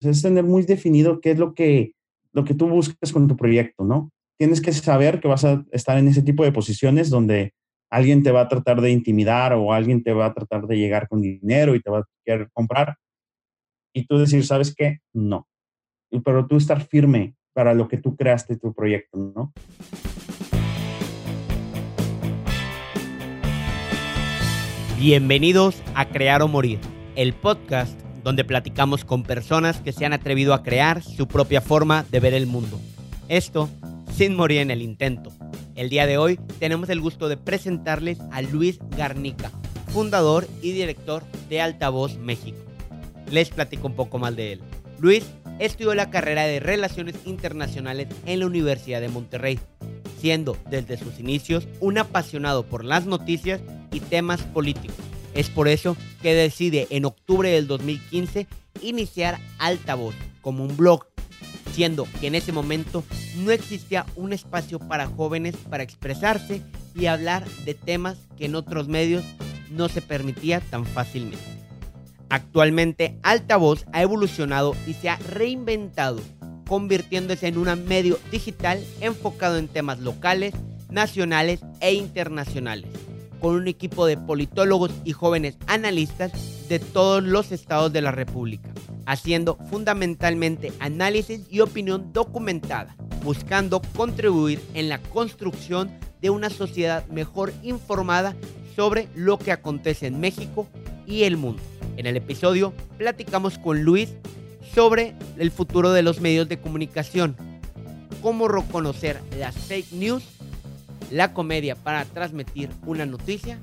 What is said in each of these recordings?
es tener muy definido qué es lo que, lo que tú buscas con tu proyecto, ¿no? Tienes que saber que vas a estar en ese tipo de posiciones donde alguien te va a tratar de intimidar o alguien te va a tratar de llegar con dinero y te va a querer comprar. Y tú decir, ¿sabes qué? No. Pero tú estar firme para lo que tú creaste tu proyecto, ¿no? Bienvenidos a Crear o Morir, el podcast donde platicamos con personas que se han atrevido a crear su propia forma de ver el mundo. Esto sin morir en el intento. El día de hoy tenemos el gusto de presentarles a Luis Garnica, fundador y director de Altavoz México. Les platico un poco más de él. Luis estudió la carrera de Relaciones Internacionales en la Universidad de Monterrey, siendo desde sus inicios un apasionado por las noticias y temas políticos es por eso que decide en octubre del 2015 iniciar Altavoz como un blog, siendo que en ese momento no existía un espacio para jóvenes para expresarse y hablar de temas que en otros medios no se permitía tan fácilmente. Actualmente Altavoz ha evolucionado y se ha reinventado, convirtiéndose en un medio digital enfocado en temas locales, nacionales e internacionales con un equipo de politólogos y jóvenes analistas de todos los estados de la República, haciendo fundamentalmente análisis y opinión documentada, buscando contribuir en la construcción de una sociedad mejor informada sobre lo que acontece en México y el mundo. En el episodio platicamos con Luis sobre el futuro de los medios de comunicación, cómo reconocer las fake news la comedia para transmitir una noticia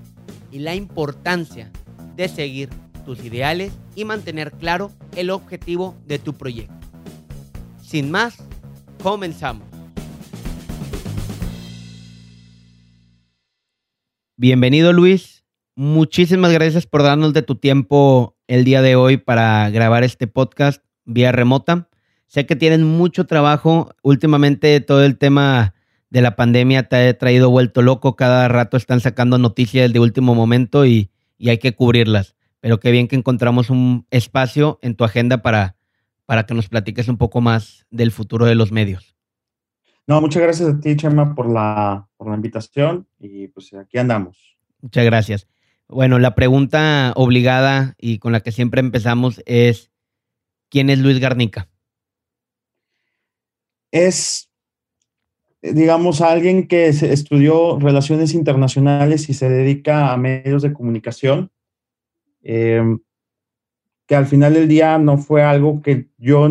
y la importancia de seguir tus ideales y mantener claro el objetivo de tu proyecto. Sin más, comenzamos. Bienvenido Luis, muchísimas gracias por darnos de tu tiempo el día de hoy para grabar este podcast vía remota. Sé que tienen mucho trabajo últimamente todo el tema de la pandemia te ha traído vuelto loco. Cada rato están sacando noticias de último momento y, hay que cubrirlas. Pero qué bien que encontramos un espacio en tu agenda para, para que nos platiques un poco más del futuro de los medios. No, muchas gracias a ti, Chema, por la, por la invitación y pues aquí andamos. Muchas gracias. Bueno, la pregunta obligada y con la que siempre empezamos es, ¿quién es Luis Garnica? Es digamos, a alguien que estudió relaciones internacionales y se dedica a medios de comunicación, em, que al final del día no fue algo que yo,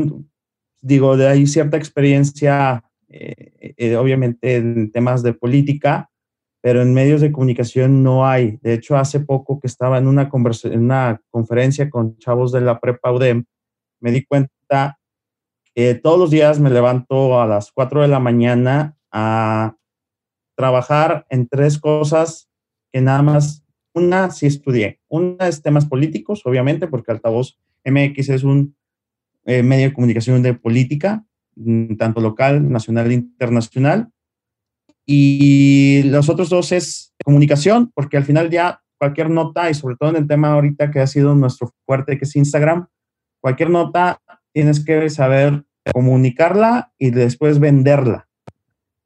digo, de ahí cierta experiencia, eh, eh, obviamente en temas de política, pero en medios de comunicación no hay. De hecho, hace poco que estaba en una, en una conferencia con chavos de la prepa UDEM, me di cuenta que todos los días me levanto a las 4 de la mañana a trabajar en tres cosas que nada más, una sí estudié. Una es temas políticos, obviamente, porque Altavoz MX es un eh, medio de comunicación de política, mm, tanto local, nacional e internacional. Y los otros dos es comunicación, porque al final ya cualquier nota, y sobre todo en el tema ahorita que ha sido nuestro fuerte, que es Instagram, cualquier nota tienes que saber comunicarla y después venderla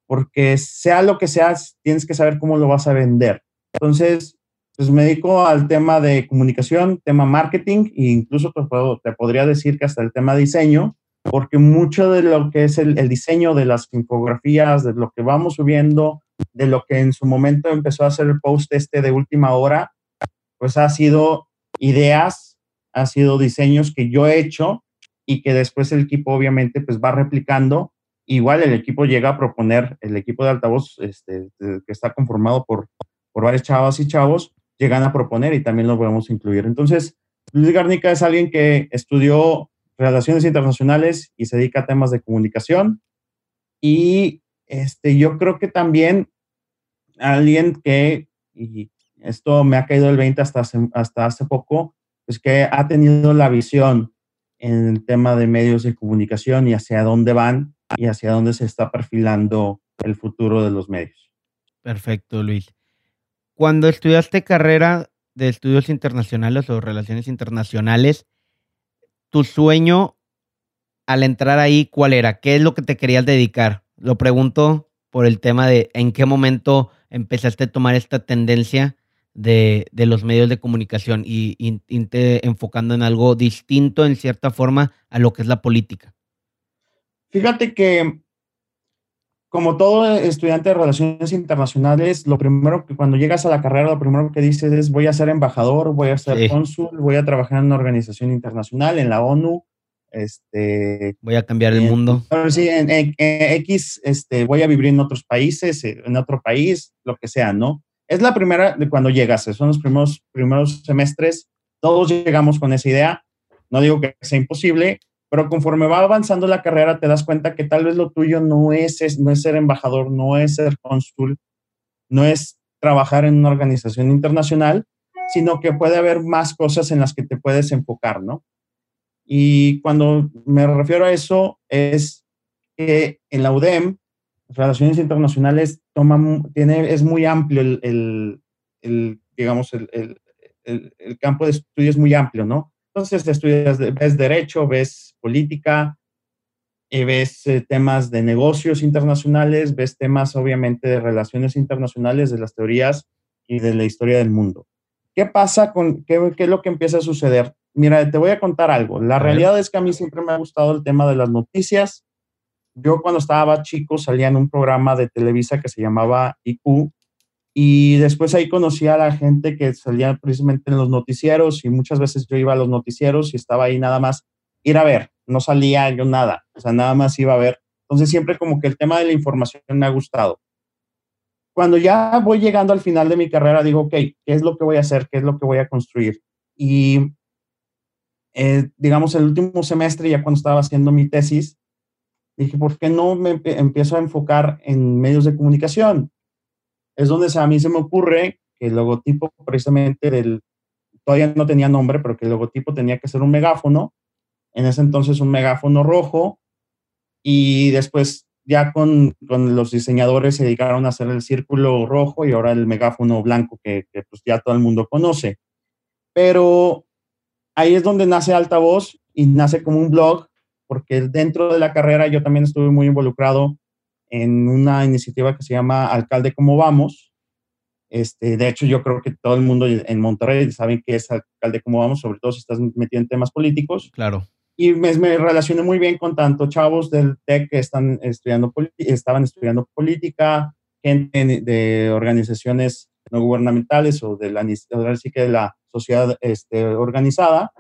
porque sea lo que sea, tienes que saber cómo lo vas a vender. Entonces, pues me dedico al tema de comunicación, tema marketing e incluso te, podría decir que hasta el tema diseño, porque mucho de lo que es el, diseño de las infografías, de lo que vamos subiendo, de lo que en su momento empezó a hacer el post este de última hora, pues ha sido ideas, ha sido diseños que yo he hecho y que después el equipo obviamente pues va replicando igual el equipo llega a proponer, el equipo de altavoz este, que está conformado por, por varios chavos y chavos, llegan a proponer y también lo podemos incluir. Entonces, Luis Garnica es alguien que estudió relaciones internacionales y se dedica a temas de comunicación. Y este, yo creo que también alguien que, y esto me ha caído el 20 hasta hace, hasta hace poco, es que ha tenido la visión en el tema de medios de comunicación y hacia dónde van y hacia dónde se está perfilando el futuro de los medios. Perfecto, Luis. Cuando estudiaste carrera de estudios internacionales o relaciones internacionales, tu sueño al entrar ahí, ¿cuál era? ¿Qué es lo que te querías dedicar? Lo pregunto por el tema de en qué momento empezaste a tomar esta tendencia de, los medios de comunicación y, enfocando en algo distinto en cierta forma a lo que es la política. Fíjate que como todo estudiante de relaciones internacionales, lo primero que cuando llegas a la carrera, lo primero que dices es voy a ser embajador, voy a ser cónsul, voy a trabajar en una organización internacional, en la ONU. Este, voy a cambiar el mundo. Sí, en, X, este, voy a vivir en otros países, en otro país, lo que sea, ¿no? Es la primera de cuando llegas, son los primeros, primeros semestres, todos llegamos con esa idea. No digo que sea imposible, pero conforme va avanzando la carrera te das cuenta que tal vez lo tuyo no es, no es ser embajador, no es ser cónsul, no es trabajar en una organización internacional, sino que puede haber más cosas en las que te puedes enfocar, ¿no? Y cuando me refiero a eso es que en la UDEM, Relaciones Internacionales, toma, tiene, es muy amplio el, el, digamos, el, el campo de estudio es muy amplio, ¿no? Entonces estudias, ves derecho, ves política, y ves eh, temas de negocios internacionales, ves temas obviamente de relaciones internacionales, de las teorías y de la historia del mundo. ¿Qué pasa con qué, qué es lo que empieza a suceder? Mira, te voy a contar algo. La realidad es que a mí siempre me ha gustado el tema de las noticias. Yo cuando estaba chico salía en un programa de Televisa que se llamaba IQ y después ahí conocí a la gente que salía precisamente en los noticieros y muchas veces yo iba a los noticieros y estaba ahí nada más ir a ver, no salía yo nada, o sea, nada más iba a ver. Entonces siempre como que el tema de la información me ha gustado. Cuando ya voy llegando al final de mi carrera, digo, ok, ¿qué es lo que voy a hacer? ¿Qué es lo que voy a construir? Y eh, digamos, el último semestre, ya cuando estaba haciendo mi tesis, dije, ¿por qué no me empiezo a enfocar en medios de comunicación? Es donde a mí se me ocurre que el logotipo precisamente del, todavía no tenía nombre, pero que el logotipo tenía que ser un megáfono, en ese entonces un megáfono rojo, y después ya con, con los diseñadores se dedicaron a hacer el círculo rojo y ahora el megáfono blanco que, pues ya todo el mundo conoce. Pero ahí es donde nace Altavoz y nace como un blog, porque dentro de la carrera yo también estuve muy involucrado en una iniciativa que se llama Alcalde Como Vamos. Este, de hecho, yo creo que todo el mundo en Monterrey sabe que es Alcalde Como Vamos, sobre todo si estás metido en temas políticos. Claro. Y me, me relacioné muy bien con tanto chavos del TEC que están estudiando, estaban estudiando política, gente de organizaciones no gubernamentales o de la, sí que de la sociedad este, organizada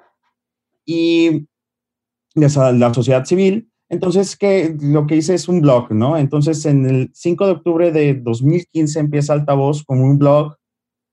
y de la sociedad civil entonces, que lo que hice es un blog, ¿no? Entonces, en el 5 de octubre de 2015 empieza Altavoz con un blog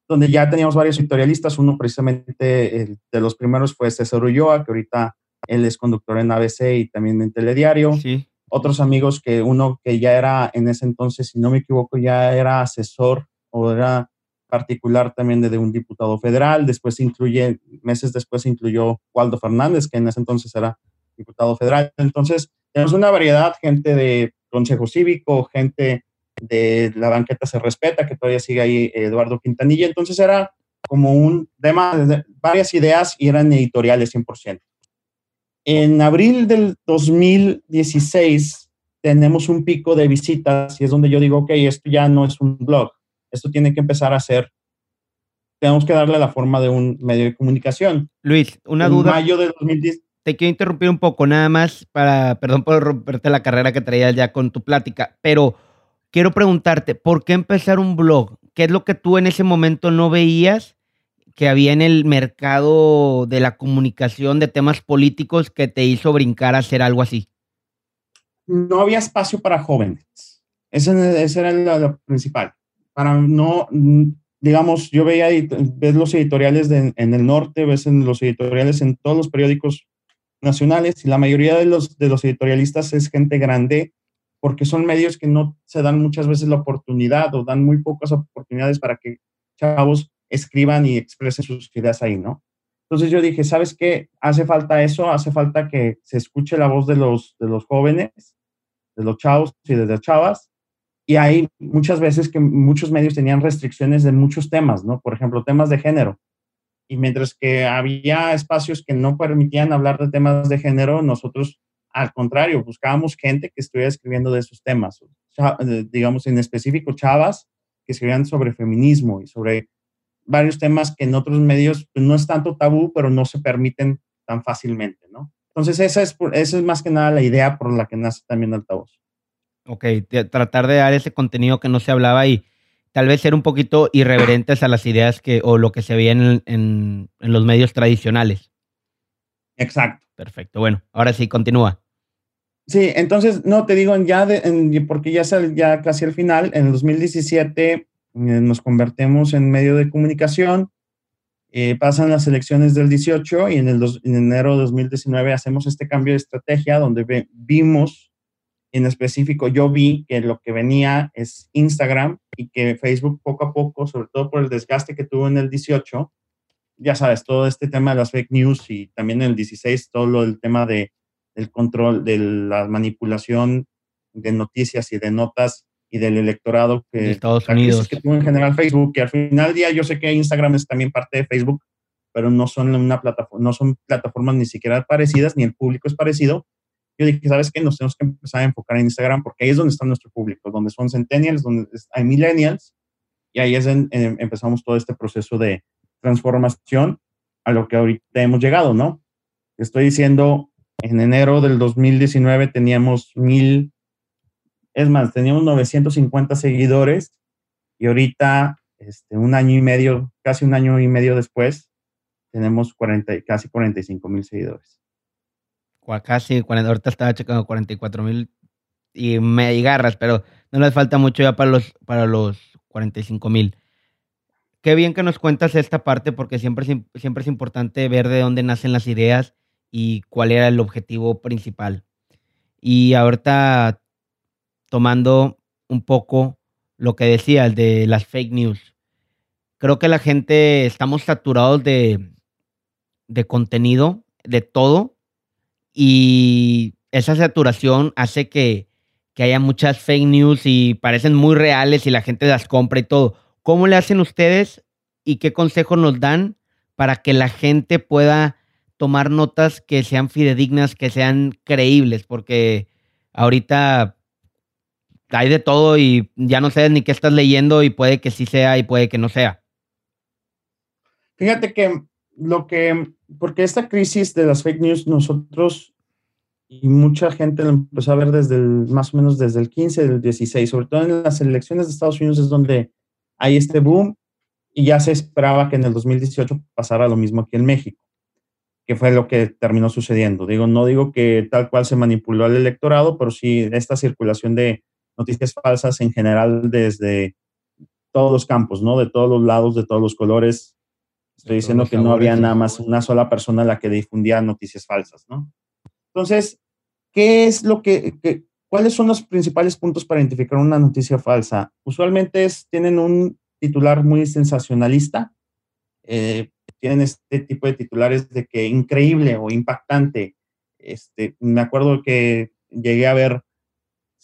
donde ya teníamos varios editorialistas. Uno precisamente el de los primeros fue César Ulloa, que ahorita él es conductor en ABC y también en Telediario. Sí. Otros amigos que uno que ya era en ese entonces, si no me equivoco, ya era asesor o era particular también de, de un diputado federal. Después incluye, meses después incluyó Waldo Fernández, que en ese entonces era diputado federal. Entonces, tenemos una variedad, gente de Consejo Cívico, gente de la banqueta se respeta, que todavía sigue ahí Eduardo Quintanilla. Entonces era como un tema, de varias ideas y eran editoriales 100%. En abril del 2016 tenemos un pico de visitas y es donde yo digo, ok, esto ya no es un blog, esto tiene que empezar a ser, tenemos que darle la forma de un medio de comunicación. Luis, una duda. En mayo de 2010 te quiero interrumpir un poco, nada más para, perdón por romperte la carrera que traías ya con tu plática, pero quiero preguntarte, ¿por qué empezar un blog? ¿Qué es lo que tú en ese momento no veías que había en el mercado de la comunicación de temas políticos que te hizo brincar a hacer algo así? No había espacio para jóvenes. Ese, era lo, principal. Para no, digamos, yo veía, ves los editoriales en el norte, ves en los editoriales en todos los periódicos nacionales y la mayoría de los, de los editorialistas es gente grande porque son medios que no se dan muchas veces la oportunidad o dan muy pocas oportunidades para que chavos escriban y expresen sus ideas ahí, ¿no? Entonces yo dije, ¿sabes qué? Hace falta eso, hace falta que se escuche la voz de los, de los jóvenes, de los chavos y de las chavas. Y hay muchas veces que muchos medios tenían restricciones de muchos temas, ¿no? Por ejemplo, temas de género y mientras que había espacios que no permitían hablar de temas de género, nosotros al contrario, buscábamos gente que estuviera escribiendo de esos temas, digamos en específico chavas que escribían sobre feminismo y sobre varios temas que en otros medios pues, no es tanto tabú, pero no se permiten tan fácilmente, ¿no? Entonces, esa es, esa es más que nada la idea por la que nace también Altavoz. Ok, tratar de dar ese contenido que no se hablaba y tal vez ser un poquito irreverentes a las ideas que o lo que se veía en, en, los medios tradicionales. Exacto. Perfecto. Bueno, ahora sí, continúa. Sí, entonces, no, te digo, ya, porque ya, ya casi al final, en el 2017 eh, nos convertimos en medio de comunicación eh, pasan las elecciones del 18 y en, el en enero de 2019 hacemos este cambio de estrategia donde vimos, en específico yo vi que lo que venía es Instagram y que Facebook poco a poco, sobre todo por el desgaste que tuvo en el 18, ya sabes, todo este tema de las fake news y también en el 16 todo lo del tema de, del control, de la manipulación de noticias y de notas y del electorado que, Estados Unidos. que tuvo en general Facebook, que al final del día yo sé que Instagram es también parte de Facebook, pero no son una plataforma, no son plataformas ni siquiera parecidas, ni el público es parecido. Yo dije, ¿sabes qué? Nos tenemos que empezar a enfocar en Instagram porque ahí es donde está nuestro público, donde son centennials, donde hay millennials, y ahí es en, empezamos todo este proceso de transformación a lo que ahorita hemos llegado, ¿no? Estoy diciendo, en enero del 2019 teníamos mil es más, teníamos 950 seguidores y ahorita, este, un año y medio, casi un año y medio después, tenemos 40, casi 45 mil seguidores. Casi, ahorita estaba checando 44 mil y me garras, pero no les falta mucho ya para los, para los 45 mil. Qué bien que nos cuentas esta parte porque siempre, siempre es importante ver de dónde nacen las ideas y cuál era el objetivo principal. Y ahorita tomando un poco lo que decía, de las fake news. Creo que la gente estamos saturados de, de contenido, de todo, y esa saturación hace que, que haya muchas fake news y parecen muy reales y la gente las compra y todo. ¿Cómo le hacen ustedes y qué consejos nos dan para que la gente pueda tomar notas que sean fidedignas, que sean creíbles? Porque ahorita hay de todo y ya no sabes ni qué estás leyendo y puede que sí sea y puede que no sea. Fíjate que lo que, porque esta crisis de las fake news nosotros y mucha gente lo empezó a ver desde más o menos desde el 15, del 16, sobre todo en las elecciones de Estados Unidos es donde hay este boom y ya se esperaba que en el 2018 pasara lo mismo aquí en México, que fue lo que terminó sucediendo. Digo, no digo que tal cual se manipuló al electorado, pero sí esta circulación de noticias falsas en general desde todos los campos, ¿no? De todos los lados, de todos los colores. Estoy diciendo que no había nada más una sola persona a la que difundía noticias falsas, ¿no? Entonces, ¿qué es lo que, cuáles son los principales puntos para identificar una noticia falsa? Usualmente es, tienen un titular muy sensacionalista, eh, tienen este tipo de titulares de que increíble o impactante. Este, me acuerdo que llegué a ver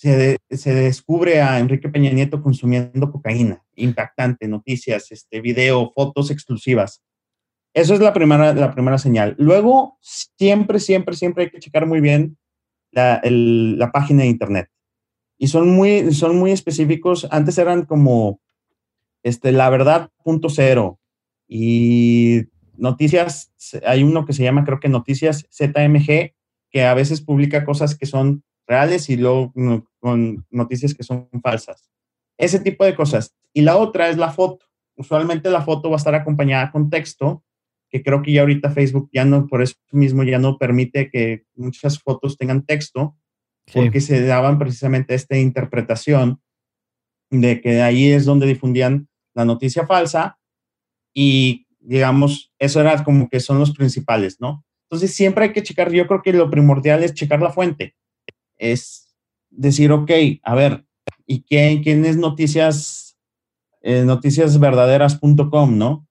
se, descubre a Enrique Peña Nieto consumiendo cocaína, impactante, noticias, este, video, fotos exclusivas. Eso es la primera, la primera señal. Luego, siempre, siempre, siempre hay que checar muy bien la, página de internet. Y son muy, son muy específicos. Antes eran como este, la verdad punto cero y noticias, hay uno que se llama creo que Noticias ZMG, que a veces publica cosas que son reales y luego con noticias que son falsas. Ese tipo de cosas. Y la otra es la foto. Usualmente la foto va a estar acompañada con texto, que creo que ya ahorita Facebook ya no, por eso mismo ya no permite que muchas fotos tengan texto, porque se daban precisamente esta interpretación de que ahí es donde difundían la noticia falsa y digamos, eso era como que son los principales, ¿no? Entonces siempre hay que checar, yo creo que lo primordial es checar la fuente es decir, ok, a ver, ¿y quién, quién es noticias, eh, noticiasverdaderas.com, no?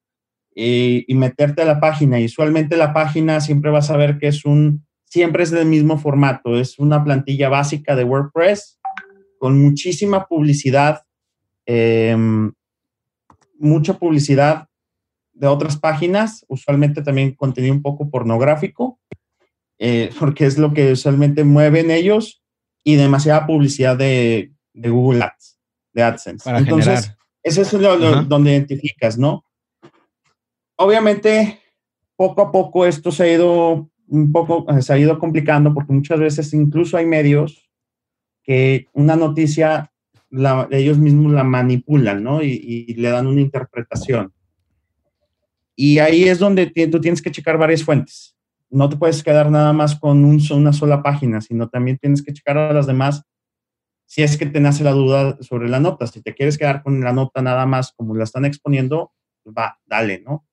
Y, meterte a la página. Y usualmente la página siempre vas a ver que es un, siempre es del mismo formato, es una plantilla básica de WordPress con muchísima publicidad, em, mucha publicidad de otras páginas, usualmente también contenido un poco pornográfico eh, porque es lo que usualmente mueven ellos y demasiada publicidad de, Google Ads, de AdSense. Entonces, eso es lo, donde identificas, ¿no? Obviamente, poco a poco esto se ha ido un poco, se ha ido complicando porque muchas veces incluso hay medios que una noticia ellos mismos la manipulan, ¿no? Y, le dan una interpretación. Y ahí es donde tú tienes que checar varias fuentes. No te puedes quedar nada más con una sola página, sino también tienes que checar a las demás si es que te nace la duda sobre la nota. Si te quieres quedar con la nota nada más como la están exponiendo, va, dale, ¿no?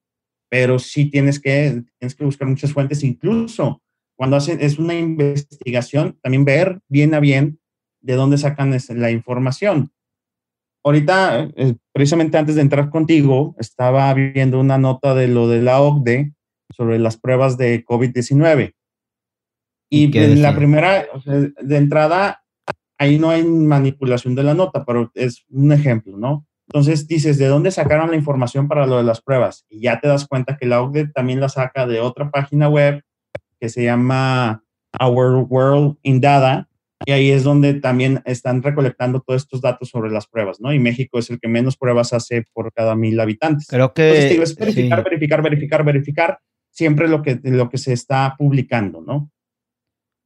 Pero sí tienes que, tienes que buscar muchas fuentes, incluso cuando hacen, es una investigación, también ver bien a bien de dónde sacan la información. Ahorita, eh, precisamente antes de entrar contigo, estaba viendo una nota de lo de la OCDE sobre las pruebas de COVID-19. Y, la primera, de entrada, ahí no hay manipulación de la nota, pero es un ejemplo, ¿no? Entonces dices, ¿de dónde sacaron la información para lo de las pruebas? Y ya te das cuenta que la OCDE también la saca de otra página web que se llama Our World in Data, y ahí es donde también están recolectando todos estos datos sobre las pruebas, ¿no? Y México es el que menos pruebas hace por cada mil habitantes. Creo que... es verificar, verificar, verificar, verificar, siempre lo que, lo que se está publicando, ¿no?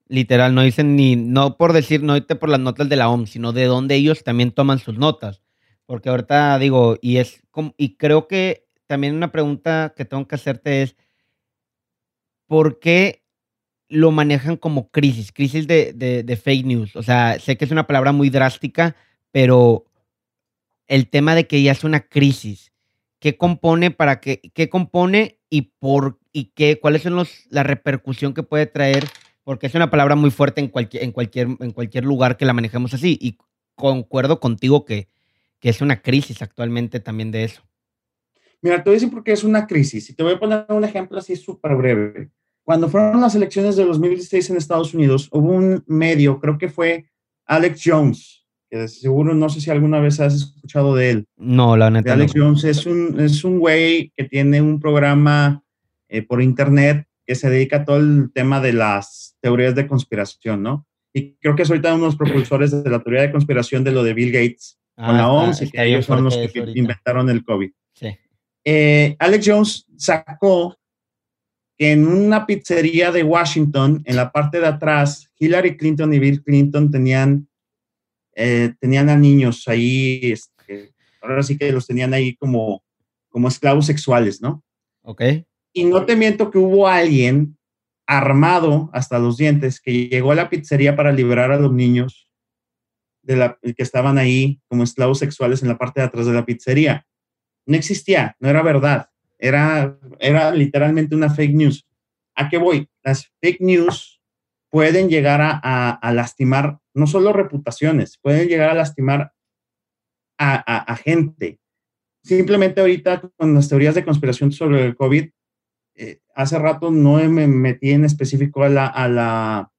Literal, no dicen ni, no por decir, no por las notas de la OMS, sino de dónde ellos también toman sus notas. Porque ahorita digo, y es y creo que también una pregunta que tengo que hacerte es, ¿por qué lo manejan como crisis, crisis de, fake news. O sea, sé que es una palabra muy drástica, pero el tema de que ya es una crisis, ¿qué compone para qué, qué compone y por y qué, cuáles son los, la repercusión que puede traer? Porque es una palabra muy fuerte en cualquier, en cualquier, en cualquier lugar que la manejemos así. Y concuerdo contigo que, que es una crisis actualmente también de eso. Mira, te voy a decir por qué es una crisis. Y te voy a poner un ejemplo así súper breve. Cuando fueron las elecciones de 2016 en Estados Unidos, hubo un medio, creo que fue Alex Jones, que seguro no sé si alguna vez has escuchado de él. No, la neta. Alex Jones es un, es un güey que tiene un programa eh, por internet que se dedica a todo el tema de las teorías de conspiración, ¿no? Y creo que es ahorita uno de los propulsores de la teoría de conspiración de lo de Bill Gates con la ah, OMS y que ellos son los que inventaron el COVID. Sí. Eh, Alex Jones sacó en una pizzería de Washington, en la parte de atrás, Hillary Clinton y Bill Clinton tenían, eh, tenían a niños ahí, este, ahora sí que los tenían ahí como, como esclavos sexuales, ¿no? Ok. Y no te miento que hubo alguien armado hasta los dientes que llegó a la pizzería para liberar a los niños que estaban ahí como esclavos sexuales en la parte de atrás de la pizzería. No existía, no era verdad. Era, era literalmente una fake news. ¿A qué voy? Las fake news pueden llegar a, lastimar no solo reputaciones, pueden llegar a lastimar a, gente. Simplemente ahorita con las teorías de conspiración sobre el COVID, eh, hace rato no me metí en específico a la, a la,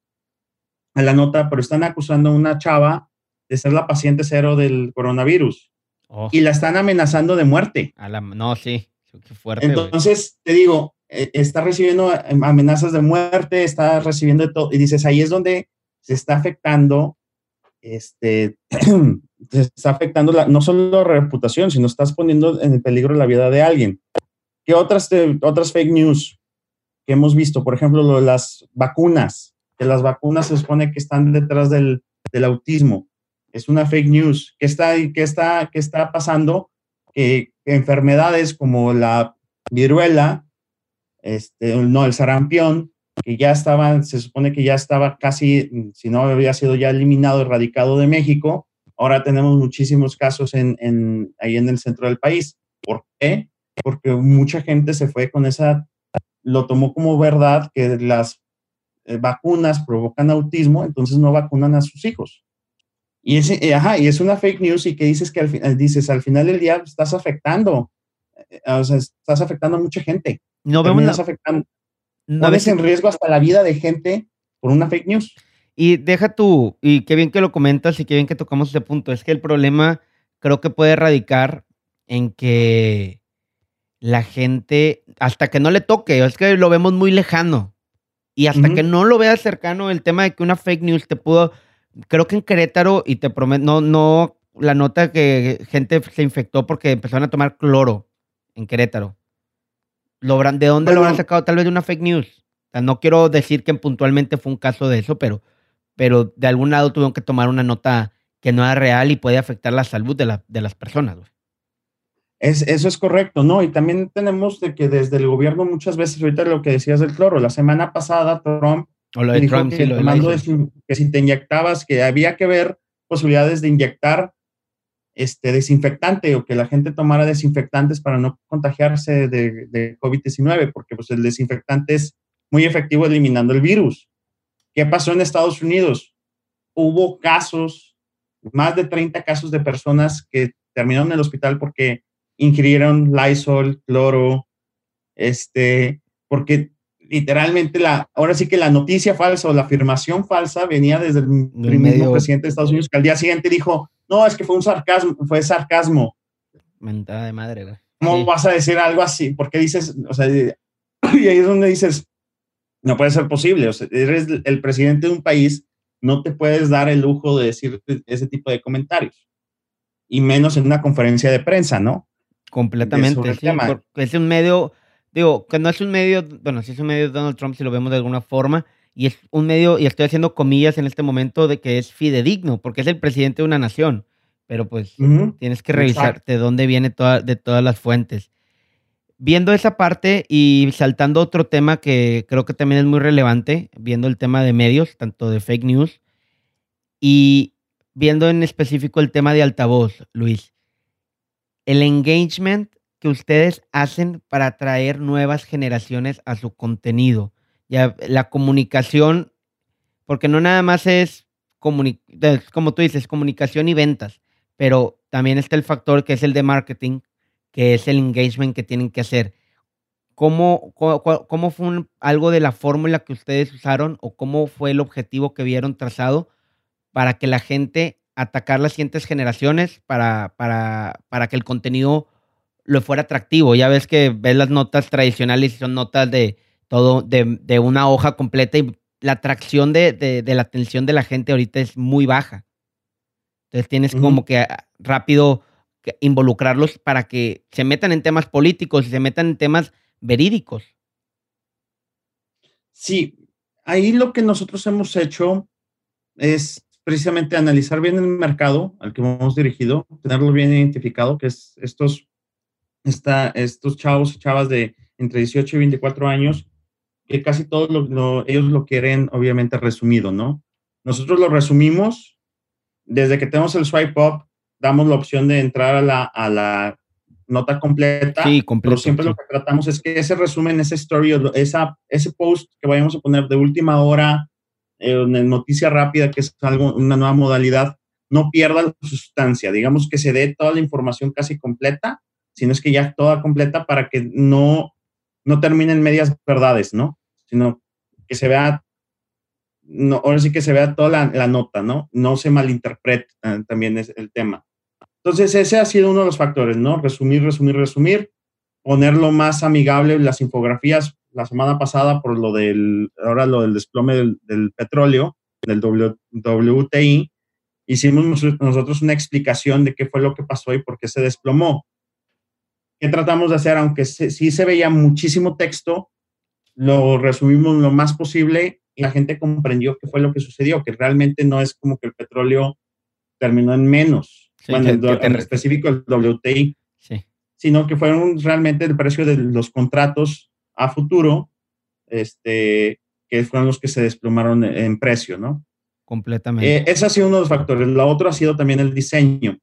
a la nota, pero están acusando a una chava de ser la paciente cero del coronavirus. Oh. Y la están amenazando de muerte. A la, no, sí. fuerte, Entonces, te digo, eh, está recibiendo amenazas de muerte, está recibiendo todo, y dices, ahí es donde se está afectando, este, se está afectando la, no solo la reputación, sino estás poniendo en peligro la vida de alguien. ¿Qué otras, otras fake news que hemos visto? Por ejemplo, lo de las vacunas, que las vacunas se supone que están detrás del, del autismo. Es una fake news. ¿Qué está, qué está, qué está pasando? que enfermedades como la viruela, este, no, el sarampión, que ya estaban, se supone que ya estaba casi, si no había sido ya eliminado, erradicado de México, ahora tenemos muchísimos casos en, ahí en el centro del país. ¿Por qué? Porque mucha gente se fue con esa, lo tomó como verdad que las eh, vacunas provocan autismo, entonces no vacunan a sus hijos. Y es, eh, ajá, y es una fake news y que dices que al final, dices, al final del día estás afectando, eh, o sea, estás afectando a mucha gente. No vemos la... afectando, no ves en riesgo hasta la vida de gente por una fake news. Y deja tú, y qué bien que lo comentas y qué bien que tocamos ese punto, es que el problema creo que puede radicar en que la gente, hasta que no le toque, es que lo vemos muy lejano. Y hasta que no lo veas cercano, el tema de que una fake news te pudo. Creo que en Querétaro, y te prometo, no, no, la nota que gente se infectó porque empezaron a tomar cloro en Querétaro. ¿De dónde lo habrán sacado? Tal vez de una fake news. no quiero decir que puntualmente fue un caso de eso, pero, pero de algún lado tuvieron que tomar una nota que no era real y puede afectar la salud de, la, de las personas. Es, eso es correcto, ¿no? Y también tenemos de que desde el gobierno muchas veces, ahorita lo que decías del cloro, la semana pasada Trump dijo que, que si te inyectabas, que había que ver posibilidades de inyectar este desinfectante o que la gente tomara desinfectantes para no contagiarse de, de COVID-19, porque pues el desinfectante es muy efectivo eliminando el virus. ¿Qué pasó en Estados Unidos? Hubo casos, más de 30 casos de personas que terminaron en el hospital porque ingirieron Lysol, cloro, este, porque literalmente la, ahora sí que la noticia falsa o la afirmación falsa venía desde el, mismo presidente de Estados Unidos que al día siguiente dijo, no, es que fue un sarcasmo, fue sarcasmo. Mentada de madre, güey. ¿Cómo vas a decir algo así? Porque dices, o sea, y ahí es donde dices, no puede ser posible, o sea, eres el presidente de un país, no te puedes dar el lujo de decir ese tipo de comentarios, y menos en una conferencia de prensa, ¿no? Completamente, sí, es un medio, digo, que no es un medio, bueno, sí es un medio de Donald Trump si lo vemos de alguna forma, y es un medio, y estoy haciendo comillas en este momento de que es fidedigno, porque es el presidente de una nación, pero pues tienes que revisar de dónde viene toda, de todas las fuentes. Viendo esa parte y saltando otro tema que creo que también es muy relevante, viendo el tema de medios, tanto de fake news, y viendo en específico el tema de altavoz, Luis el engagement que ustedes hacen para atraer nuevas generaciones a su contenido. Ya, la comunicación, porque no nada más es, como tú dices, comunicación y ventas, pero también está el factor que es el de marketing, que es el engagement que tienen que hacer. ¿Cómo, cómo, fue algo de la fórmula que ustedes usaron o cómo fue el objetivo que vieron trazado para que la gente atacar las siguientes generaciones para, para, para que el contenido lo fuera atractivo. Ya ves que ves las notas tradicionales y son notas de todo, de, una hoja completa y la atracción de, la atención de la gente ahorita es muy baja. Entonces tienes como que rápido involucrarlos para que se metan en temas políticos y se metan en temas verídicos. Sí, ahí lo que nosotros hemos hecho es precisamente analizar bien el mercado al que hemos dirigido, tenerlo bien identificado, que es estos, esta, estos chavos y chavas de entre 18 y 24 años, que casi todos ellos lo quieren obviamente resumido, ¿no? Nosotros lo resumimos, desde que tenemos el swipe up, damos la opción de entrar a la, a la nota completa, sí, completo, pero siempre lo que tratamos es que ese resumen, ese story, esa, ese post que vayamos a poner de última hora, en noticia rápida, que es algo, una nueva modalidad, no pierda la sustancia, digamos que se dé toda la información casi completa, sino es que ya toda completa para que no, no terminen medias verdades, ¿no? Sino que se vea, no, ahora sí que se vea toda la, la nota, ¿no? No se malinterprete eh, también es el tema. Entonces, ese ha sido uno de los factores, ¿no? Resumir, resumir, resumir, ponerlo más amigable, las infografías, la semana pasada por lo del, ahora lo del desplome del, petróleo, del WTI, hicimos nosotros una explicación de qué fue lo que pasó y por qué se desplomó. ¿Qué tratamos de hacer? Aunque sí se veía muchísimo texto, lo resumimos lo más posible y la gente comprendió qué fue lo que sucedió, que realmente no es como que el petróleo terminó en menos, bueno, en, específico el WTI, sino que fueron realmente el precio de los contratos a futuro, este, que fueron los que se desplomaron en precio, ¿no? Completamente. Eh, ese ha sido uno de los factores. La otro ha sido también el diseño.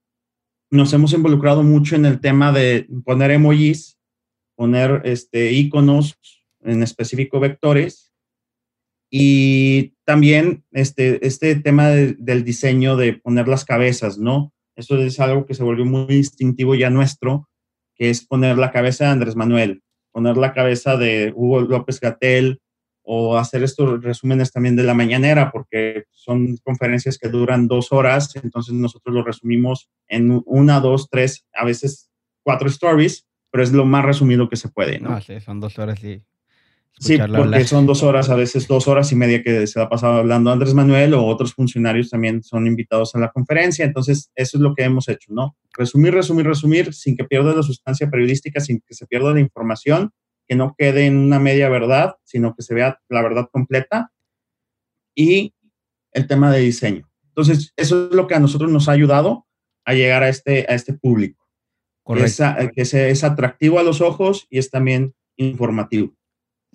Nos hemos involucrado mucho en el tema de poner emojis, poner este, iconos, en específico vectores, y también este, este tema del diseño de poner las cabezas, ¿no? Eso es algo que se volvió muy distintivo ya nuestro, que es poner la cabeza de Andrés Manuel, poner la cabeza de Hugo López Gatel o hacer estos resúmenes también de la mañanera, porque son conferencias que duran dos horas, entonces nosotros lo resumimos en una, dos, tres, a veces cuatro stories, pero es lo más resumido que se puede, ¿no? sí, son dos horas y Sí, porque son dos horas, a veces dos horas y media que se ha pasado hablando Andrés Manuel o otros funcionarios también son invitados a la conferencia. Entonces, eso es lo que hemos hecho, ¿no? Resumir, resumir, resumir, sin que pierda la sustancia periodística, sin que se pierda la información, que no quede en una media verdad, sino que se vea la verdad completa. Y el tema de diseño. Entonces, eso es lo que a nosotros nos ha ayudado a llegar a este, a este público. Correcto. Que es, es atractivo a los ojos y es también informativo.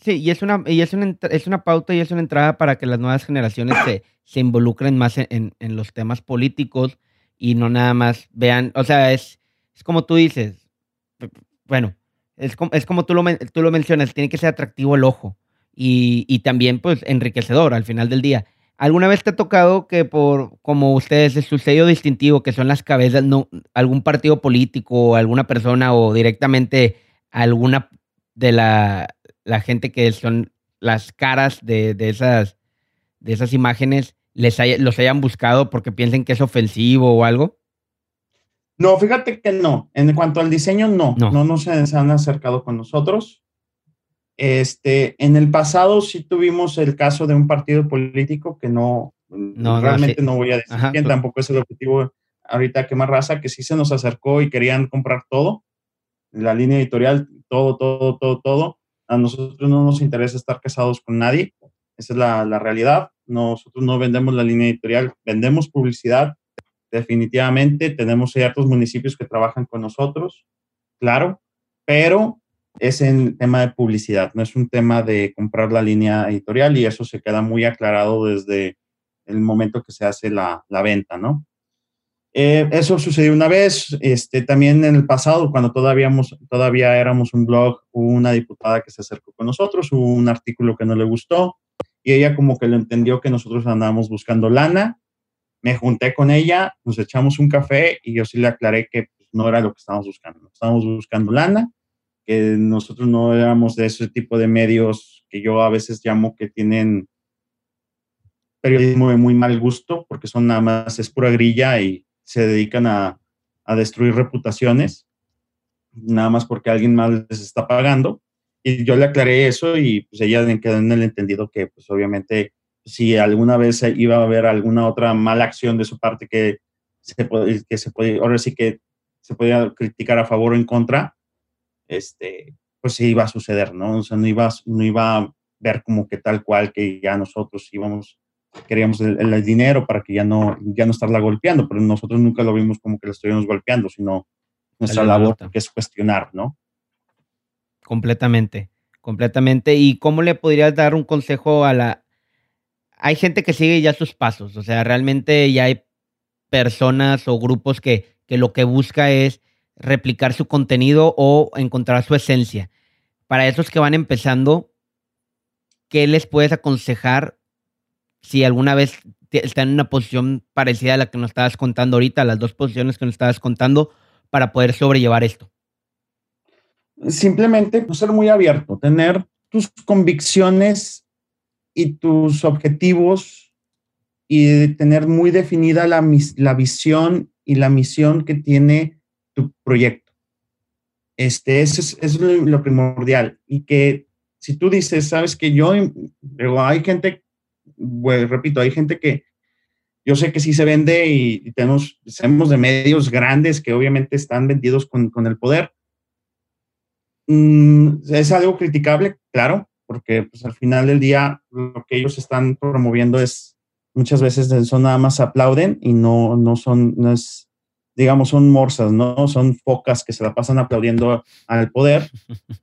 Sí, y es una, y es una, es una pauta y es una entrada para que las nuevas generaciones se, se involucren más en, en, los temas políticos y no nada más vean, o sea, es, es como tú dices, bueno, es como, es como tú, lo, tú lo mencionas, tiene que ser atractivo el ojo y, y también pues enriquecedor al final del día. ¿Alguna vez te ha tocado que por, como ustedes, es su sello distintivo, que son las cabezas, no, algún partido político alguna persona o directamente alguna de la, la gente que son las caras de, de, esas, de esas imágenes les los hayan buscado porque piensen que es ofensivo o algo? No, fíjate que no. En cuanto al diseño, no. No, no, se, han acercado con nosotros. Este, en el pasado sí tuvimos el caso de un partido político que no, no realmente no, voy a decir quién, tampoco es el objetivo ahorita que más raza, que sí se nos acercó y querían comprar todo, la línea editorial, todo, todo, todo, todo. Nosotros no nos interesa estar casados con nadie, esa es la, realidad. Nosotros no vendemos la línea editorial, vendemos publicidad, definitivamente. Tenemos ciertos municipios que trabajan con nosotros, claro, pero es en tema de publicidad, no es un tema de comprar la línea editorial y eso se queda muy aclarado desde el momento que se hace la venta, ¿no? Eh, eso sucedió una vez, este, también en el pasado, cuando todavía, todavía éramos un blog, hubo una diputada que se acercó con nosotros, hubo un artículo que no le gustó y ella como que lo entendió que nosotros andábamos buscando lana. Me junté con ella, nos echamos un café y yo sí le aclaré que no era lo que estábamos buscando. Estábamos buscando lana, que nosotros no éramos de ese tipo de medios que yo a veces llamo que tienen periodismo de muy mal gusto, porque son nada más, es pura grilla y se dedican a, a destruir reputaciones, nada más porque alguien más les está pagando. Y yo le aclaré eso y pues ella quedó en el entendido que pues obviamente si alguna vez iba a haber alguna otra mala acción de su parte que se puede, que se puede, ahora sí que se podía criticar a favor o en contra, este, pues sí iba a suceder, ¿no? O sea, no iba, no iba a ver como que tal cual que ya nosotros íbamos queríamos el, dinero para que ya no, ya no estarla golpeando, pero nosotros nunca lo vimos como que la estuvimos golpeando, sino nuestra labor que es cuestionar, ¿no? Completamente, completamente. ¿Y cómo le podrías dar un consejo a la... Hay gente que sigue ya sus pasos, o sea, realmente ya hay personas o grupos que, que lo que busca es replicar su contenido o encontrar su esencia. Para esos que van empezando, ¿qué les puedes aconsejar si alguna vez está en una posición parecida a la que nos estabas contando ahorita, las dos posiciones que nos estabas contando, para poder sobrellevar esto? Simplemente pues, ser muy abierto, tener tus convicciones y tus objetivos y tener muy definida la, la visión y la misión que tiene tu proyecto. Este, eso es, lo, primordial. Y que si tú dices, sabes que yo, hay gente pues, repito, hay gente que yo sé que sí se vende y, tenemos, sabemos de medios grandes que obviamente están vendidos con, con el poder. Mm, es algo criticable, claro, porque pues, al final del día lo que ellos están promoviendo es muchas veces son nada más aplauden y no, no son, no es, digamos, son morsas, ¿no? Son focas que se la pasan aplaudiendo al poder.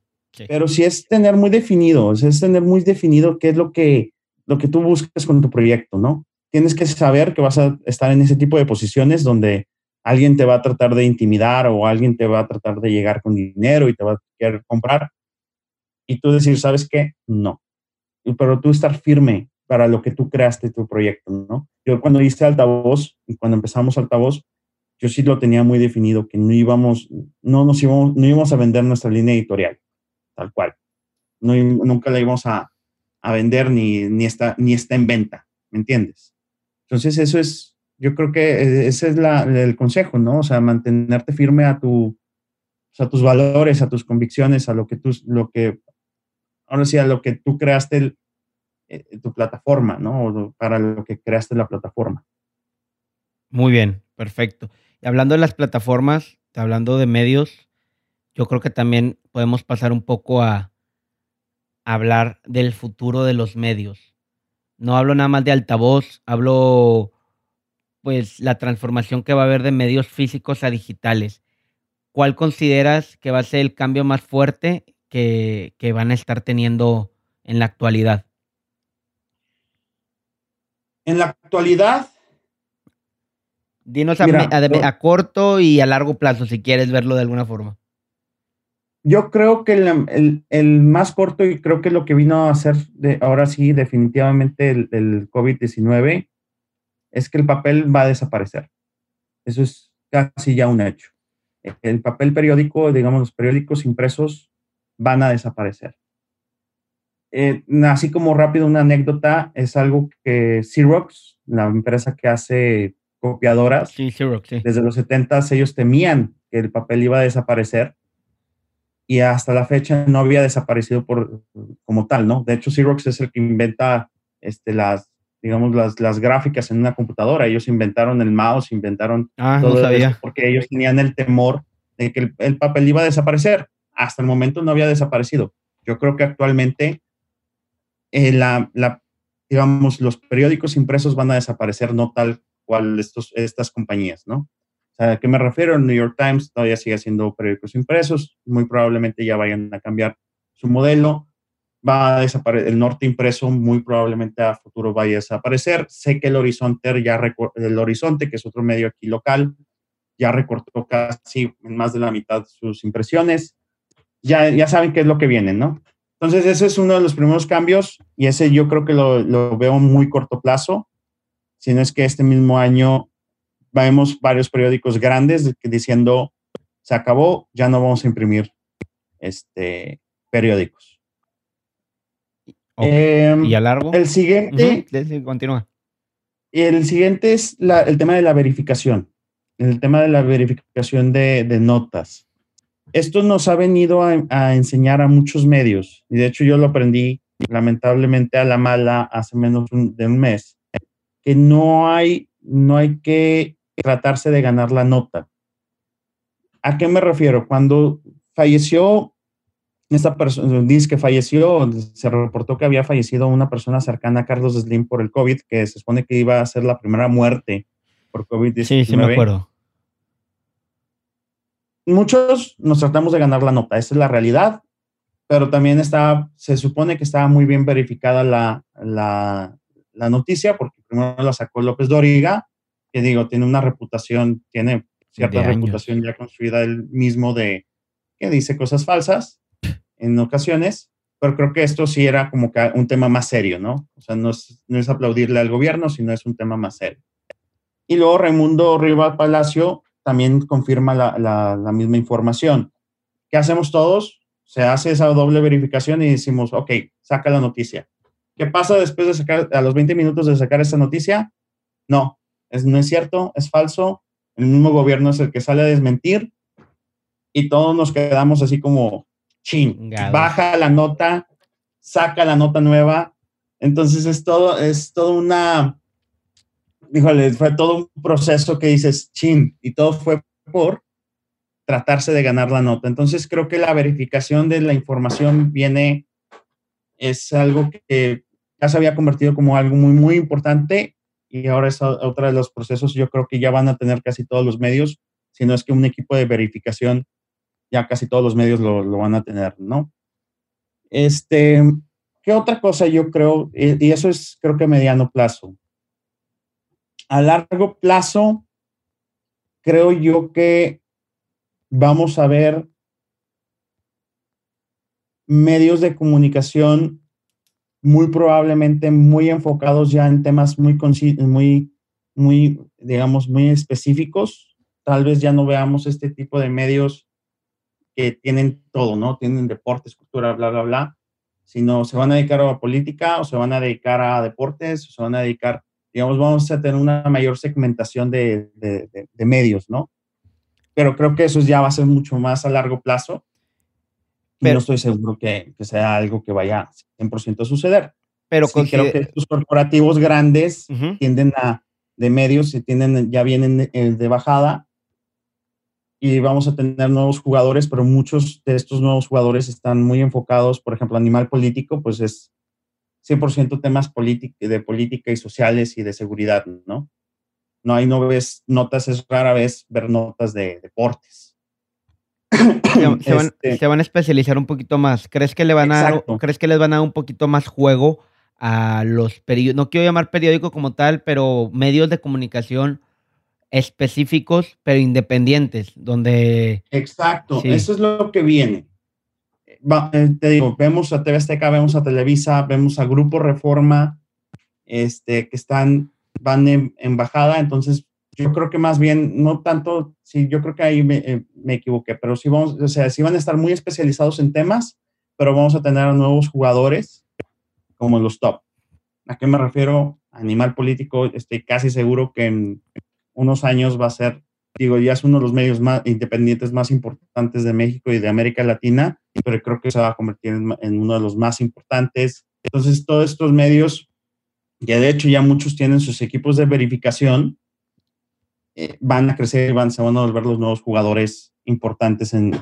Pero sí es tener muy definido, es tener muy definido qué es lo que, lo que tú buscas con tu proyecto, ¿no? Tienes que saber que vas a estar en ese tipo de posiciones donde alguien te va a tratar de intimidar o alguien te va a tratar de llegar con dinero y te va a querer comprar. Y tú decir, ¿sabes qué? No. Pero tú estar firme para lo que tú creaste tu proyecto, ¿no? Yo cuando hice altavoz y cuando empezamos altavoz, yo sí lo tenía muy definido que no íbamos, no nos íbamos, no íbamos a vender nuestra línea editorial, tal cual. No, nunca la íbamos a, a vender ni, ni, está, ni está en venta, ¿me entiendes? Entonces eso es, yo creo que e, ese es la, el consejo, ¿no? O sea, mantenerte firme a, tu, a tus valores, a tus convicciones, a lo que tú, lo que, ahora sí, a lo que tú creaste eh, tu plataforma, ¿no? Para lo que creaste la plataforma. Muy bien, perfecto. Y hablando de las plataformas, hablando de medios, yo creo que también podemos pasar un poco a hablar del futuro de los medios. No hablo nada más de altavoz, hablo pues la transformación que va a haber de medios físicos a digitales. ¿Cuál consideras que va a ser el cambio más fuerte que, van a estar teniendo en la actualidad? En la actualidad. Dinos a, corto y a largo plazo, si quieres verlo de alguna forma. Yo creo que el, más corto y creo que lo que vino a hacer de, ahora sí definitivamente el, el COVID-19 es que el papel va a desaparecer. Eso es casi ya un hecho. El papel periódico, digamos, los periódicos impresos van a desaparecer. Eh, así como rápido una anécdota, es algo que Xerox, la empresa que hace copiadoras, desde los 70 ellos temían que el papel iba a desaparecer y hasta la fecha no había desaparecido por, como tal, ¿no? De hecho, Xerox es el que inventa este, las, digamos, las, las gráficas en una computadora. Ellos inventaron el mouse, inventaron ah, todo eso porque ellos tenían el temor de que el, papel iba a desaparecer. Hasta el momento no había desaparecido. Yo creo que actualmente eh, la, la, digamos, los periódicos impresos van a desaparecer, no tal cual estos, estas compañías, ¿no? ¿A qué me refiero? El New York Times todavía sigue haciendo periódicos impresos, muy probablemente ya vayan a cambiar su modelo va a desaparecer, el norte impreso muy probablemente a futuro vaya a desaparecer. Sé que el Horizonte ya el Horizonte, que es otro medio aquí local, ya recortó casi más de la mitad sus impresiones. Ya, ya saben qué es lo que viene, ¿no? Entonces, ese es uno de los primeros cambios y ese yo creo que lo, lo veo muy corto plazo. Si no es que este mismo año vemos varios periódicos grandes diciendo, se acabó, ya no vamos a imprimir este, periódicos. Em, ¿Y a largo? El siguiente. continúa. El siguiente es el tema de la verificación. El tema de la verificación de, notas. Esto nos ha venido a, enseñar a muchos medios. Y de hecho, yo lo aprendí lamentablemente a la mala hace menos de un mes. Que no hay, no hay que tratarse de ganar la nota. ¿A qué me refiero? Cuando falleció esta persona dice que falleció, se reportó que había fallecido una persona cercana a Carlos Slim por el COVID, que se supone que iba a ser la primera muerte por COVID-19. Sí, sí, me acuerdo. Muchos nos tratamos de ganar la nota, esa es la realidad, pero también está, se supone que estaba muy bien verificada la, la, la noticia, porque primero la sacó López Doriga, que digo, tiene una reputación, tiene cierta reputación ya construida él mismo de que dice cosas falsas en ocasiones, pero creo que esto sí era como que un tema más serio, ¿no? O sea, no es, no es aplaudirle al gobierno, sino es un tema más serio. Y luego Raimundo Riva Palacio también confirma la, la, misma información. ¿Qué hacemos todos? Se hace esa doble verificación y decimos, ok, saca la noticia. ¿Qué pasa después de sacar, a los 20 minutos de sacar esa noticia? No, es, no es cierto, es falso. El mismo gobierno es el que sale a desmentir y todos nos quedamos así como, chin, baja la nota, saca la nota nueva. Entonces es todo, es todo una, híjole, fue todo un proceso que dices, chin, y todo fue por tratarse de ganar la nota. Entonces creo que la verificación de la información viene, es algo que ya se había convertido como algo muy, muy importante y ahora es otro de los procesos, yo creo que ya van a tener casi todos los medios, si no es que un equipo de verificación ya casi todos los medios lo, van a tener, ¿no? Este, ¿qué otra cosa yo creo? Y eso es creo que a mediano plazo. A largo plazo, creo yo que vamos a ver medios de comunicación muy probablemente muy enfocados ya en temas muy, muy, muy, digamos, muy específicos. Tal vez ya no veamos este tipo de medios que tienen todo, ¿no? Tienen deportes, cultura, bla, bla, bla, sino se van a dedicar a política o se van a dedicar a deportes o se van a dedicar, digamos, vamos a tener una mayor segmentación de, medios, ¿no? Pero creo que eso ya va a ser mucho más a largo plazo. No estoy seguro que, sea algo que vaya 100% a suceder. Pero sí, creo que estos corporativos grandes tienden a, de medios, y tienden, ya vienen eh, de bajada y vamos a tener nuevos jugadores, pero muchos de estos nuevos jugadores están muy enfocados, por ejemplo, Animal Político, pues es 100% temas de política y sociales y de seguridad, ¿no? No hay, no ves notas, es rara vez ver notas de deportes. Este se, van, a especializar un poquito más. ¿Crees que, le van a ¿Crees que les van a dar un poquito más juego a los periódicos? No quiero llamar periódico como tal, pero medios de comunicación específicos, pero independientes, donde... Exacto, eso es lo que viene. Eh, te digo, vemos a TV Azteca, vemos a Televisa, vemos a Grupo Reforma, este, que están, van en, bajada, entonces yo creo que más bien, no tanto, sí, yo creo que ahí me, eh, me, equivoqué, pero sí vamos, o sea, sí van a estar muy especializados en temas, pero vamos a tener a nuevos jugadores como los top. ¿A qué me refiero? Animal político, estoy casi seguro que en unos años va a ser, digo, ya es uno de los medios más independientes más importantes de México y de América Latina, pero creo que se va a convertir en, uno de los más importantes. Entonces, todos estos medios, ya de hecho ya muchos tienen sus equipos de verificación, eh, van a crecer y van, se van a volver los nuevos jugadores importantes en,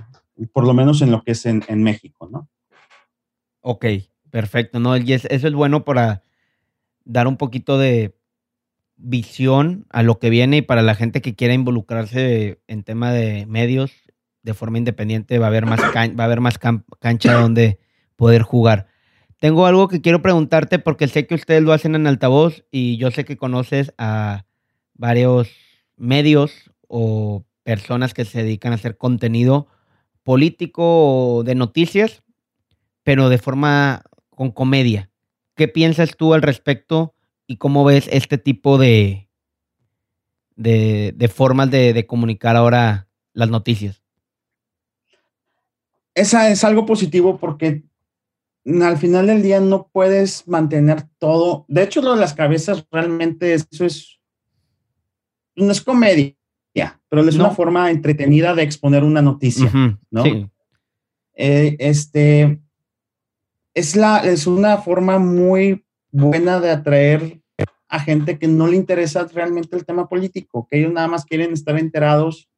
por lo menos en lo que es en, México, ¿no? Ok, perfecto, ¿no? Y eso es bueno para dar un poquito de visión a lo que viene y para la gente que quiera involucrarse en tema de medios de forma independiente va a haber más, va a haber más cancha donde poder jugar. Tengo algo que quiero preguntarte porque sé que ustedes lo hacen en altavoz y yo sé que conoces a varios medios o personas que se dedican a hacer contenido político o de noticias, pero de forma con comedia. ¿Qué piensas tú al respecto y cómo ves este tipo de, de, formas de, comunicar ahora las noticias. Esa es algo positivo porque al final del día no puedes mantener todo. De hecho, lo de las cabezas realmente eso es no es comedia, pero es una forma entretenida de exponer una noticia, ¿no? Eh, este es la es una forma muy buena de atraer a gente que no le interesa realmente el tema político, que ellos nada más quieren estar enterados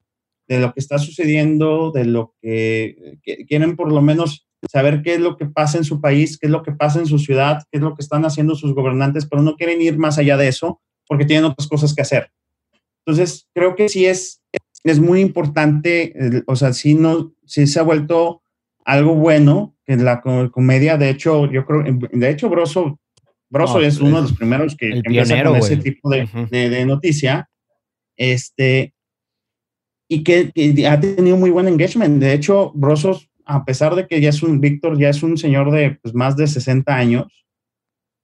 de lo que está sucediendo, de lo que, quieren por lo menos saber qué es lo que pasa en su país, qué es lo que pasa en su ciudad, qué es lo que están haciendo sus gobernantes, pero no quieren ir más allá de eso porque tienen otras cosas que hacer. Entonces, creo que sí es, es muy importante, o sea, sí, no, sí se ha vuelto algo bueno en la comedia. De hecho, yo creo, de hecho, Broso Broso es uno de los primeros que empieza con ese tipo de, de, noticia. Este, y que, ha tenido muy buen engagement. De hecho, Broso, a pesar de que ya es un, Víctor ya es un señor de pues, más de 60 años,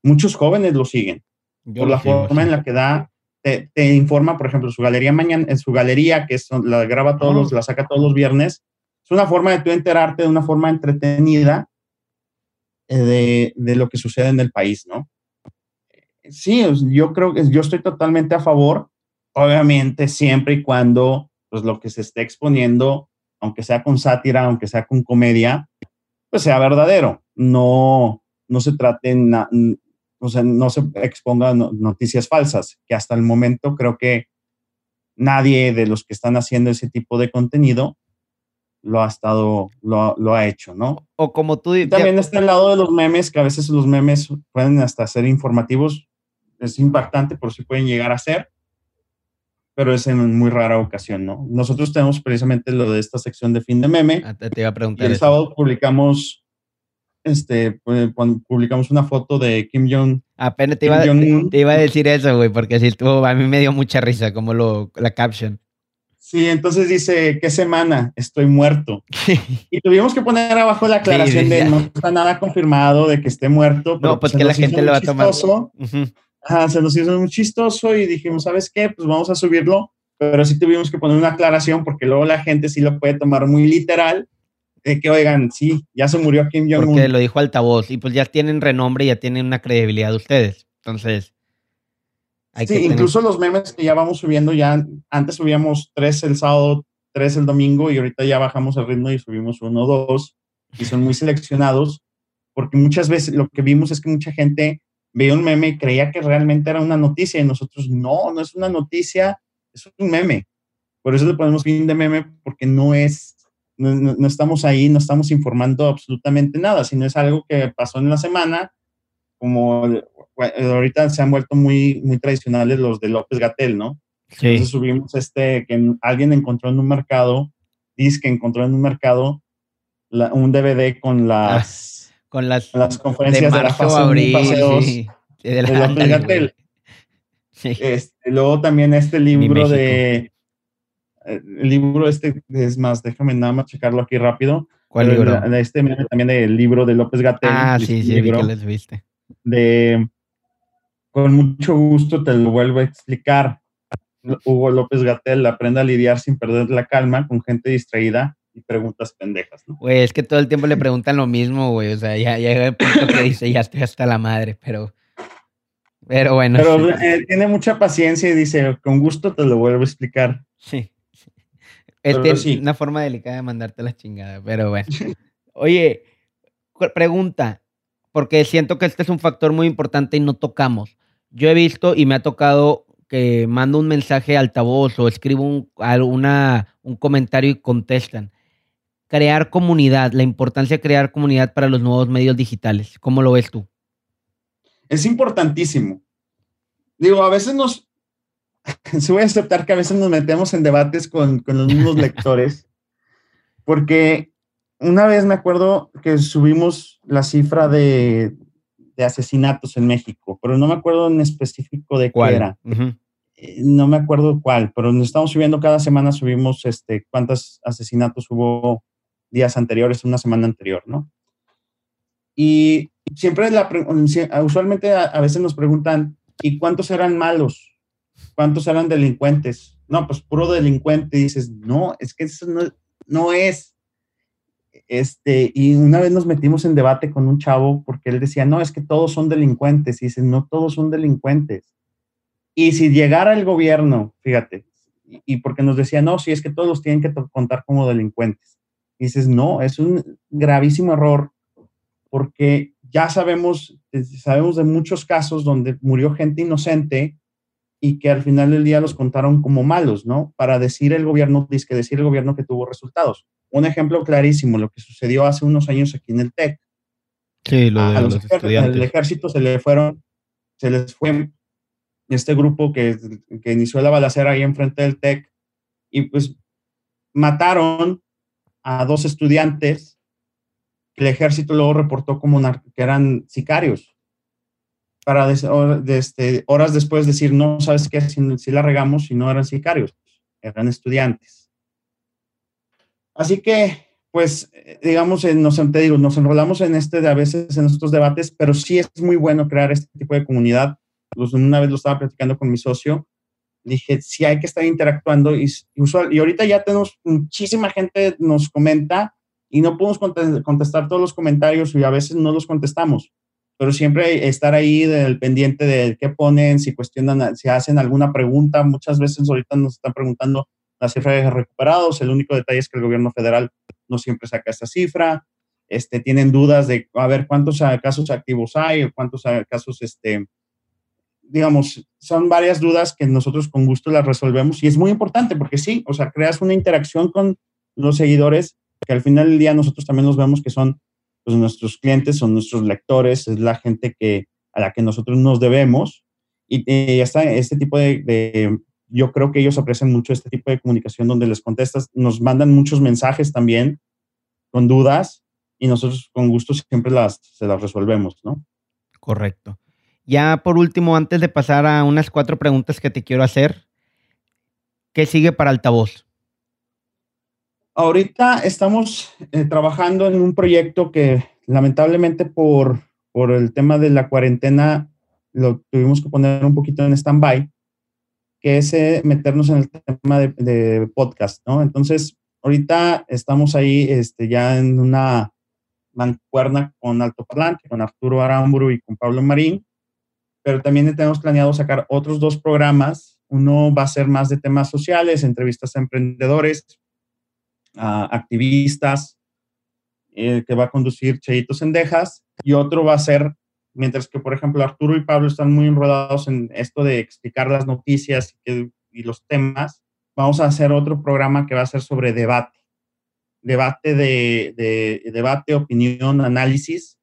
muchos jóvenes lo siguen por la forma en la que da, te, informa, por ejemplo, su galería mañana, en su galería, que es, la graba todos los, la saca todos los viernes, es una forma de tú enterarte de una forma entretenida eh, de, de, lo que sucede en el país, ¿no? sí, yo creo que yo estoy totalmente a favor, obviamente siempre y cuando pues lo que se esté exponiendo, aunque sea con sátira, aunque sea con comedia, pues sea verdadero, no, no se traten, o sea, no se expongan noticias falsas, que hasta el momento creo que nadie de los que están haciendo ese tipo de contenido lo ha estado, lo, lo ha hecho, ¿no? O como tú También está el lado de los memes, que a veces los memes pueden hasta ser informativos es impactante por si pueden llegar a ser, pero es en muy rara ocasión, ¿no? Nosotros tenemos precisamente lo de esta sección de fin de meme. Ah, te iba a preguntar. el sábado publicamos, este, pues, publicamos una foto de Kim Jong. Apenas te iba, te iba a decir eso, güey, porque si estuvo, a mí me dio mucha risa como lo, la caption. Sí, entonces dice, ¿qué semana? Estoy muerto. y tuvimos que poner abajo la aclaración de no está nada confirmado de que esté muerto. no, pues que la gente lo va a tomar se nos hizo muy chistoso y dijimos, ¿sabes qué? Pues vamos a subirlo, pero sí tuvimos que poner una aclaración porque luego la gente sí lo puede tomar muy literal, de que, oigan, sí, ya se murió Kim Jong-un. Porque lo dijo altavoz y pues ya tienen renombre, ya tienen una credibilidad de ustedes. Entonces, hay sí, incluso los memes que ya vamos subiendo, ya antes subíamos tres el sábado, tres el domingo y ahorita ya bajamos el ritmo y subimos uno, dos. y son muy seleccionados, porque muchas veces lo que vimos es que mucha gente veía un meme y creía que realmente era una noticia y nosotros no, no es una noticia, es un meme. Por eso le ponemos fin de meme porque no es, no, no, estamos ahí, no estamos informando absolutamente nada, sino es algo que pasó en la semana, como ahorita se han vuelto muy, muy tradicionales los de López Gatel, ¿no? Sí. Entonces subimos este, que alguien encontró en un mercado, dice que encontró en un mercado un DVD con las, ah, con las, las conferencias de, la fase abril, paseos sí, de, la, de López Gatel. Sí. Este, luego también este libro de el libro este es más, déjame nada más checarlo aquí rápido. ¿Cuál libro? Este también el libro de López Gatel. Ah, sí, sí, vi que les viste. De, con mucho gusto te lo vuelvo a explicar. Hugo López Gatel aprende a lidiar sin perder la calma con gente distraída y preguntas pendejas, ¿no? Güey, es que todo el tiempo le preguntan lo mismo, güey. O sea, ya, ya llega el punto que dice, ya estoy hasta la madre, pero... Pero bueno. Pero eh, tiene mucha paciencia y dice, con gusto te lo vuelvo a explicar. Sí. Es una forma delicada de mandarte la chingada, pero bueno. Oye, pregunta, porque siento que este es un factor muy importante y no tocamos. Yo he visto y me ha tocado que mando un mensaje altavoz o escribo un, un comentario y contestan. Crear comunidad, la importancia de crear comunidad para los nuevos medios digitales. ¿Cómo lo ves tú? Es importantísimo. Digo, a veces nos, se voy a aceptar que a veces nos metemos en debates con, con los mismos lectores, porque una vez me acuerdo que subimos la cifra de, de asesinatos en México, pero no me acuerdo en específico de cuál era. Eh, no me acuerdo cuál, pero nos estamos subiendo cada semana, subimos este, cuántos asesinatos hubo días anteriores, una semana anterior, ¿no? Y siempre, la, usualmente a veces nos preguntan, ¿y cuántos eran malos? ¿Cuántos eran delincuentes? No, pues puro delincuente. dices, no, es que eso no, es. Este, y una vez nos metimos en debate con un chavo porque él decía, no, es que todos son delincuentes. Y dices, no todos son delincuentes. Y si llegara el gobierno, fíjate, y, porque nos decía, no, si es que todos los tienen que contar como delincuentes. Y dices, no, es un gravísimo error porque ya sabemos, sabemos de muchos casos donde murió gente inocente y que al final del día los contaron como malos, ¿no? Para decir el gobierno, que decir el gobierno que tuvo resultados. Un ejemplo clarísimo, lo que sucedió hace unos años aquí en el TEC. Sí, lo de a, los, estudiantes. Al ejército se le fueron, se les fue este grupo que, que inició la balacera ahí enfrente del TEC y pues mataron a dos estudiantes que el ejército luego reportó como que eran sicarios para este, horas después decir, no, ¿sabes qué? Si, la regamos, si no eran sicarios, eran estudiantes. Así que, pues, digamos, nos, te digo, nos enrolamos en este, de a veces en estos debates, pero sí es muy bueno crear este tipo de comunidad. Una vez lo estaba platicando con mi socio, dije, sí hay que estar interactuando y, usual, y ahorita ya tenemos muchísima gente nos comenta y no podemos contestar todos los comentarios y a veces no los contestamos pero siempre estar ahí del pendiente de qué ponen, si cuestionan, si hacen alguna pregunta. Muchas veces ahorita nos están preguntando la cifra de recuperados. El único detalle es que el gobierno federal no siempre saca esta cifra. Este, tienen dudas de a ver cuántos casos activos hay cuántos casos, este, digamos, son varias dudas que nosotros con gusto las resolvemos y es muy importante porque sí, o sea, creas una interacción con los seguidores que al final del día nosotros también los vemos que son pues nuestros clientes son nuestros lectores, es la gente que, a la que nosotros nos debemos. Y, y está este tipo de, yo creo que ellos aprecian mucho este tipo de comunicación donde les contestas, nos mandan muchos mensajes también con dudas y nosotros con gusto siempre las, se las resolvemos, ¿no? Correcto. Ya por último, antes de pasar a unas cuatro preguntas que te quiero hacer, ¿qué sigue para altavoz? Ahorita estamos eh, trabajando en un proyecto que lamentablemente por, por el tema de la cuarentena lo tuvimos que poner un poquito en stand-by, que es eh, meternos en el tema de, podcast, ¿no? Entonces, ahorita estamos ahí este, ya en una mancuerna con Alto Parlante, con Arturo Aramburu y con Pablo Marín, pero también tenemos planeado sacar otros dos programas. Uno va a ser más de temas sociales, entrevistas a emprendedores, activistas, eh, que va a conducir Chayito Sendejas, y otro va a ser, mientras que, por ejemplo, Arturo y Pablo están muy enrolados en esto de explicar las noticias y, y los temas, vamos a hacer otro programa que va a ser sobre debate. Debate de, de debate, opinión, análisis,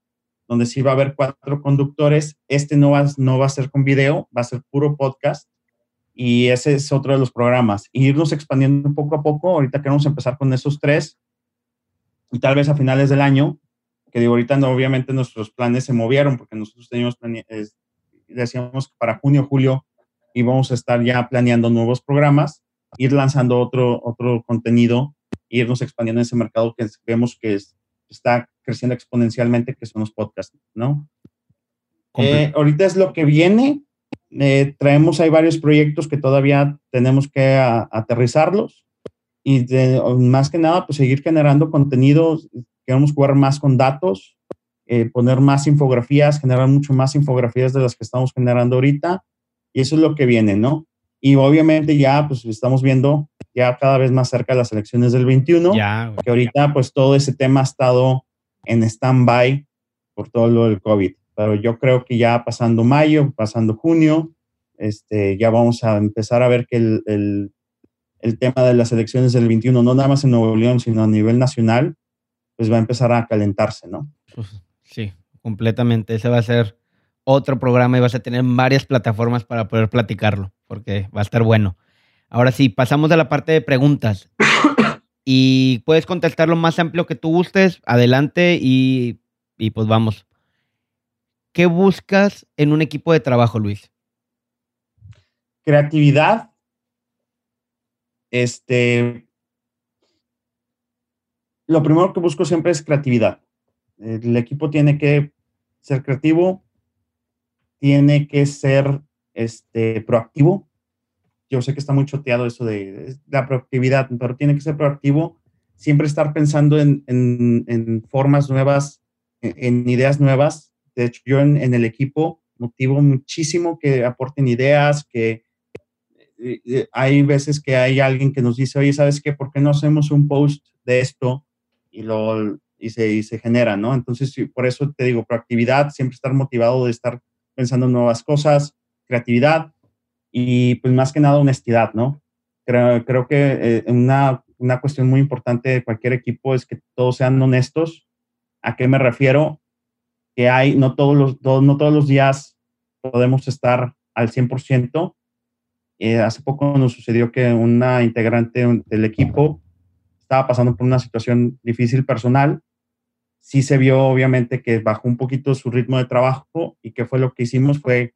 donde sí va a haber cuatro conductores. Este no va, no va a ser con video, va a ser puro podcast. Y ese es otro de los programas. Irnos expandiendo poco a poco. Ahorita queremos empezar con esos tres. Y tal vez a finales del año, que digo, ahorita no, obviamente nuestros planes se movieron porque nosotros teníamos, decíamos que para junio, julio íbamos a estar ya planeando nuevos programas, ir lanzando otro, otro contenido, irnos expandiendo en ese mercado que vemos que está creciendo exponencialmente, que son los podcasts, ¿no? Eh, ahorita es lo que viene. Eh, traemos, hay varios proyectos que todavía tenemos que aterrizarlos y más que nada, pues seguir generando contenidos. Queremos jugar más con datos, eh, poner más infografías, generar mucho más infografías de las que estamos generando ahorita. Y eso es lo que viene, ¿no? Y obviamente ya, pues estamos viendo ya cada vez más cerca de las elecciones del 21, ya, que ahorita pues todo ese tema ha estado en stand-by por todo lo del COVID. Pero yo creo que ya pasando mayo, pasando junio, este, ya vamos a empezar a ver que el, el, tema de las elecciones del 21, no nada más en Nuevo León, sino a nivel nacional, pues va a empezar a calentarse, ¿no? Pues, sí, completamente. Ese va a ser otro programa y vas a tener varias plataformas para poder platicarlo, porque va a estar bueno. Ahora sí, pasamos a la parte de preguntas y puedes contestar lo más amplio que tú gustes, adelante y, pues vamos. ¿Qué buscas en un equipo de trabajo, Luis? Creatividad. Este. Lo primero que busco siempre es creatividad. El equipo tiene que ser creativo, tiene que ser este, proactivo, yo sé que está muy choteado eso de, la proactividad, pero tiene que ser proactivo, siempre estar pensando en, en, formas nuevas, en, ideas nuevas. De hecho, yo en, el equipo motivo muchísimo que aporten ideas, que eh, eh, hay veces que hay alguien que nos dice, oye, ¿sabes qué? ¿Por qué no hacemos un post de esto? Y, lo, y, se, y se genera, ¿no? Entonces, por eso te digo, proactividad, siempre estar motivado de estar pensando en nuevas cosas, creatividad, y pues más que nada honestidad, ¿no? Creo, creo que eh, una, una cuestión muy importante de cualquier equipo es que todos sean honestos. ¿A qué me refiero? Que hay, no todos los, no todos los días podemos estar al 100%. Eh, hace poco nos sucedió que una integrante del equipo estaba pasando por una situación difícil personal. Sí se vio obviamente que bajó un poquito su ritmo de trabajo y que fue lo que hicimos fue,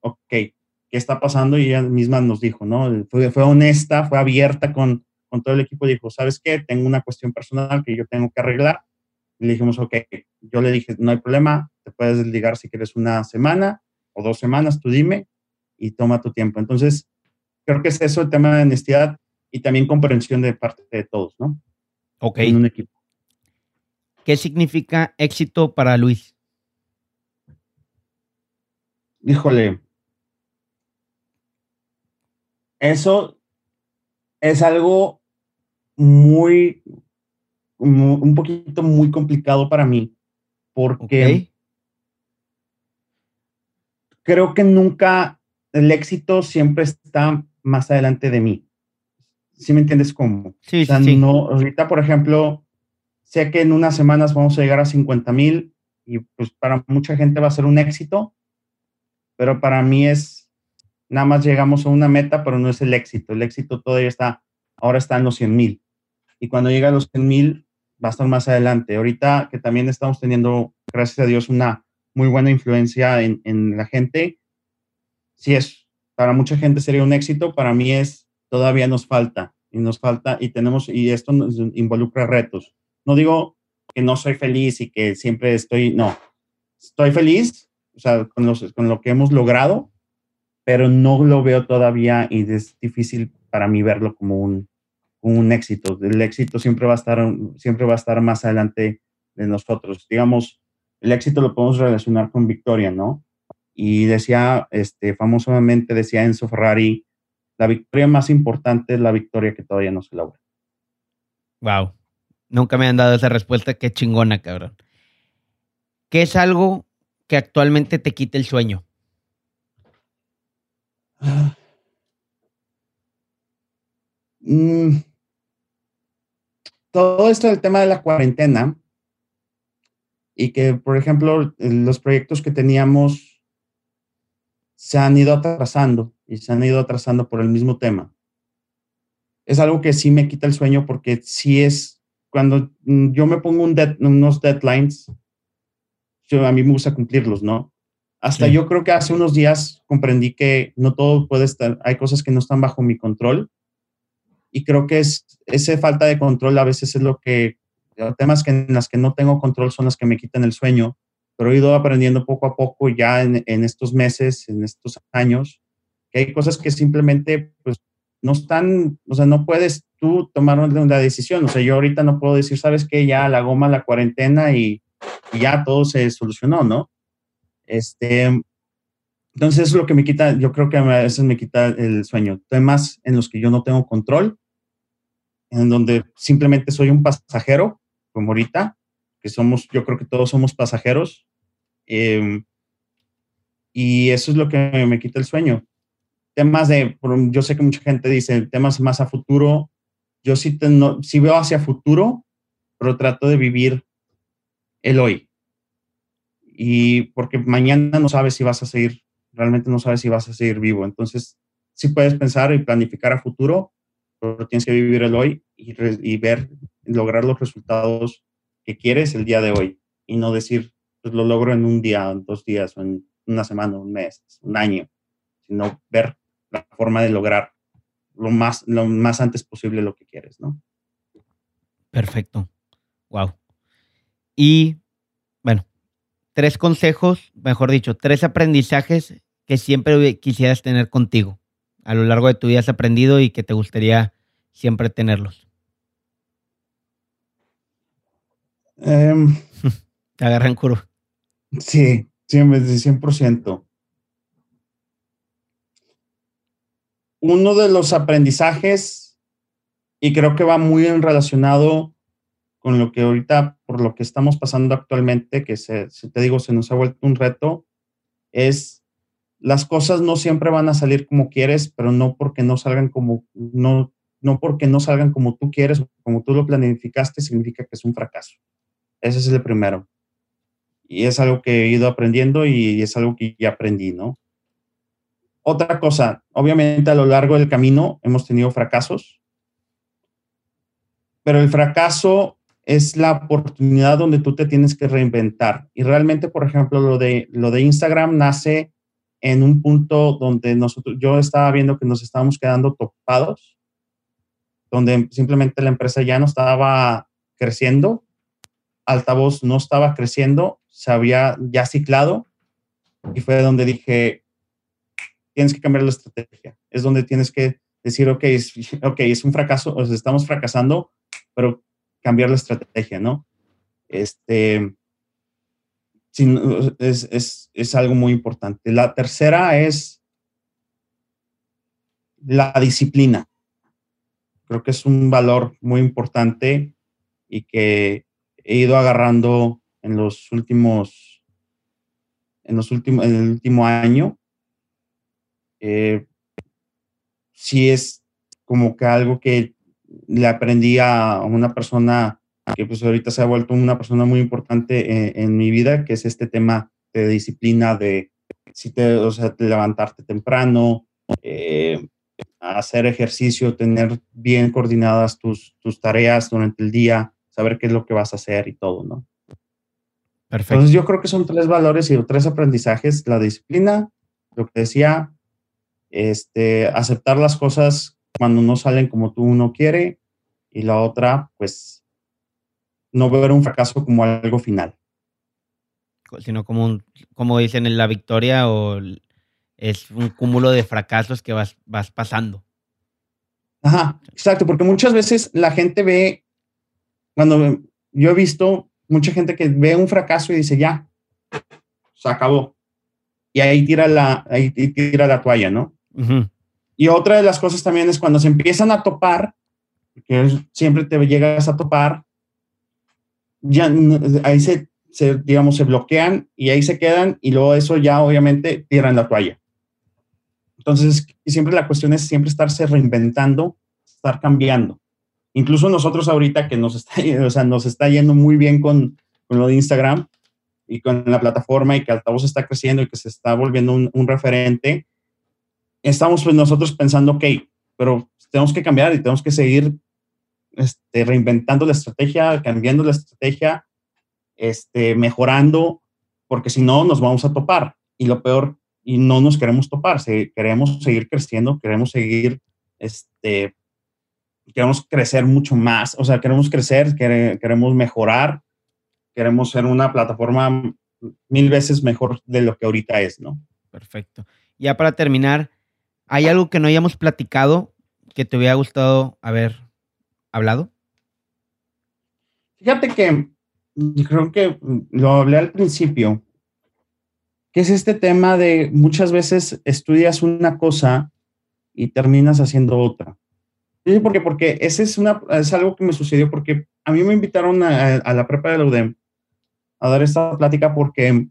ok, qué está pasando y ella misma nos dijo, ¿no? Fue, fue honesta, fue abierta con, con todo el equipo, dijo, ¿sabes qué? Tengo una cuestión personal que yo tengo que arreglar. Y le dijimos, ok, yo le dije, no hay problema, te puedes desligar si quieres una semana o dos semanas, tú dime y toma tu tiempo. Entonces, creo que es eso el tema de honestidad y también comprensión de parte de todos, ¿no? Ok. En un equipo. ¿Qué significa éxito para Luis? Híjole, eso es algo muy, un poquito muy complicado para mí, porque creo que nunca el éxito siempre está más adelante de mí. ¿Sí me entiendes cómo? Sí, sí. No, ahorita, por ejemplo, sé que en unas semanas vamos a llegar a 50 mil y pues para mucha gente va a ser un éxito, pero para mí es nada más llegamos a una meta, pero no es el éxito. El éxito todavía está, ahora está en los 100 mil. Y cuando llega a los 100 mil, va a estar más adelante. Ahorita que también estamos teniendo, gracias a Dios, una muy buena influencia en, en la gente, sí es, para mucha gente sería un éxito, para mí es, todavía nos falta, y nos falta, y tenemos, y esto nos involucra retos. No digo que no soy feliz y que siempre estoy, no, estoy feliz, o sea, con, los, con lo que hemos logrado, pero no lo veo todavía y es difícil para mí verlo como un, un éxito. El éxito siempre va a estar, siempre va a estar más adelante de nosotros. Digamos, el éxito lo podemos relacionar con victoria, ¿no? Y decía, este, famosamente decía Enzo Ferrari, la victoria más importante es la victoria que todavía no se logra. Wow, Nunca me han dado esa respuesta. Qué chingona, cabrón. ¿Qué es algo que actualmente te quite el sueño? Mm. Todo esto del tema de la cuarentena y que, por ejemplo, los proyectos que teníamos se han ido atrasando y se han ido atrasando por el mismo tema. Es algo que sí me quita el sueño porque sí es, cuando yo me pongo unos deadlines, yo, a mí me gusta cumplirlos, ¿no? Hasta yo creo que hace unos días comprendí que no todo puede estar, hay cosas que no están bajo mi control. Y creo que es esa falta de control a veces es lo que, temas que en las que no tengo control son las que me quitan el sueño, pero he ido aprendiendo poco a poco ya en, en estos meses, en estos años, que hay cosas que simplemente pues no están, o sea, no puedes tú tomar una decisión. O sea, yo ahorita no puedo decir, sabes qué, ya la goma, la cuarentena y, y ya todo se solucionó, ¿no? Este, entonces, es lo que me quita, yo creo que a veces me quita el sueño. Temas en los que yo no tengo control, en donde simplemente soy un pasajero, como ahorita, que somos, yo creo que todos somos pasajeros. Em, y eso es lo que me quita el sueño. Temas de, yo sé que mucha gente dice temas más a futuro. Yo sí, sí veo hacia futuro, pero trato de vivir el hoy y porque mañana no sabes si vas a seguir, realmente no sabes si vas a seguir vivo. Entonces, sí puedes pensar y planificar a futuro, tienes que vivir el hoy y, y ver, lograr los resultados que quieres el día de hoy y no decir, pues lo logro en un día, en dos días, o en una semana, un mes, un año, sino ver la forma de lograr lo más, lo más antes posible lo que quieres, ¿no? Perfecto. Wow. Y bueno, tres consejos, mejor dicho, tres aprendizajes que siempre quisieras tener contigo. A lo largo de tu vida has aprendido y que te gustaría siempre tenerlos. Um, te agarran curva. Sí, siempre, 100%. Uno de los aprendizajes, y creo que va muy relacionado con lo que ahorita, por lo que estamos pasando actualmente, que se, si te digo, se nos ha vuelto un reto, es las cosas no siempre van a salir como quieres, pero no porque no salgan como, no, no porque no salgan como tú quieres como tú lo planificaste, significa que es un fracaso. Ese es el primero. Y es algo que he ido aprendiendo y es algo que ya aprendí, ¿no? Otra cosa, obviamente a lo largo del camino hemos tenido fracasos, pero el fracaso es la oportunidad donde tú te tienes que reinventar. Y realmente, por ejemplo, lo de, lo de Instagram nace en un punto donde nosotros, yo estaba viendo que nos estábamos quedando topados, donde simplemente la empresa ya no estaba creciendo, altavoz no estaba creciendo, se había ya ciclado y fue donde dije, tienes que cambiar la estrategia. Es donde tienes que decir, ok, es, okay, es un fracaso, o estamos fracasando, pero cambiar la estrategia, ¿no? Este, es, es, algo muy importante. La tercera es la disciplina. Creo que es un valor muy importante y que he ido agarrando en los últimos, en los últimos, en el último año. Eh, sí es como que algo que le aprendí a una persona que pues ahorita se ha vuelto una persona muy importante en, mi vida, que es este tema de disciplina, de, si te, o sea, levantarte temprano, eh, hacer ejercicio, tener bien coordinadas tus, tus tareas durante el día, saber qué es lo que vas a hacer y todo, ¿no? Perfecto. Entonces yo creo que son tres valores y tres aprendizajes, la disciplina, lo que decía, este, aceptar las cosas cuando no salen como tú uno quiere y la otra, pues, no ver un fracaso como algo final. Sino como, un, como dicen en la victoria o es un cúmulo de fracasos que vas, vas pasando. Ajá, exacto, porque muchas veces la gente ve, cuando yo he visto mucha gente que ve un fracaso y dice, ya, se acabó. Y ahí tira la, ahí tira la toalla, ¿no? Y otra de las cosas también es cuando se empiezan a topar, que siempre te llegas a topar, ya ahí se, digamos, se bloquean y ahí se quedan y luego eso ya obviamente tiran la toalla. Entonces, siempre la cuestión es siempre estarse reinventando, estar cambiando. Incluso nosotros ahorita que nos está, o sea, nos está yendo muy bien con, con lo de Instagram y con la plataforma y que Altavoz está creciendo y que se está volviendo un, un referente, estamos pues nosotros pensando, ok, pero tenemos que cambiar y tenemos que seguir este, reinventando la estrategia, cambiando la estrategia, este, mejorando, porque si no nos vamos a topar. Y lo peor, y no nos queremos topar, queremos seguir creciendo, queremos seguir, este, queremos crecer mucho más, o sea, queremos crecer, queremos mejorar, queremos ser una plataforma mil veces mejor de lo que ahorita es, ¿no? Perfecto. Ya para terminar, ¿hay algo que no hayamos platicado que te hubiera gustado haber hablado? Fíjate que creo que lo hablé al principio, que es este tema de muchas veces estudias una cosa y terminas haciendo otra. ¿Por qué? Porque ese es, una, es algo que me sucedió porque a mí me invitaron a, a la prepa de la UDEM a dar esta plática porque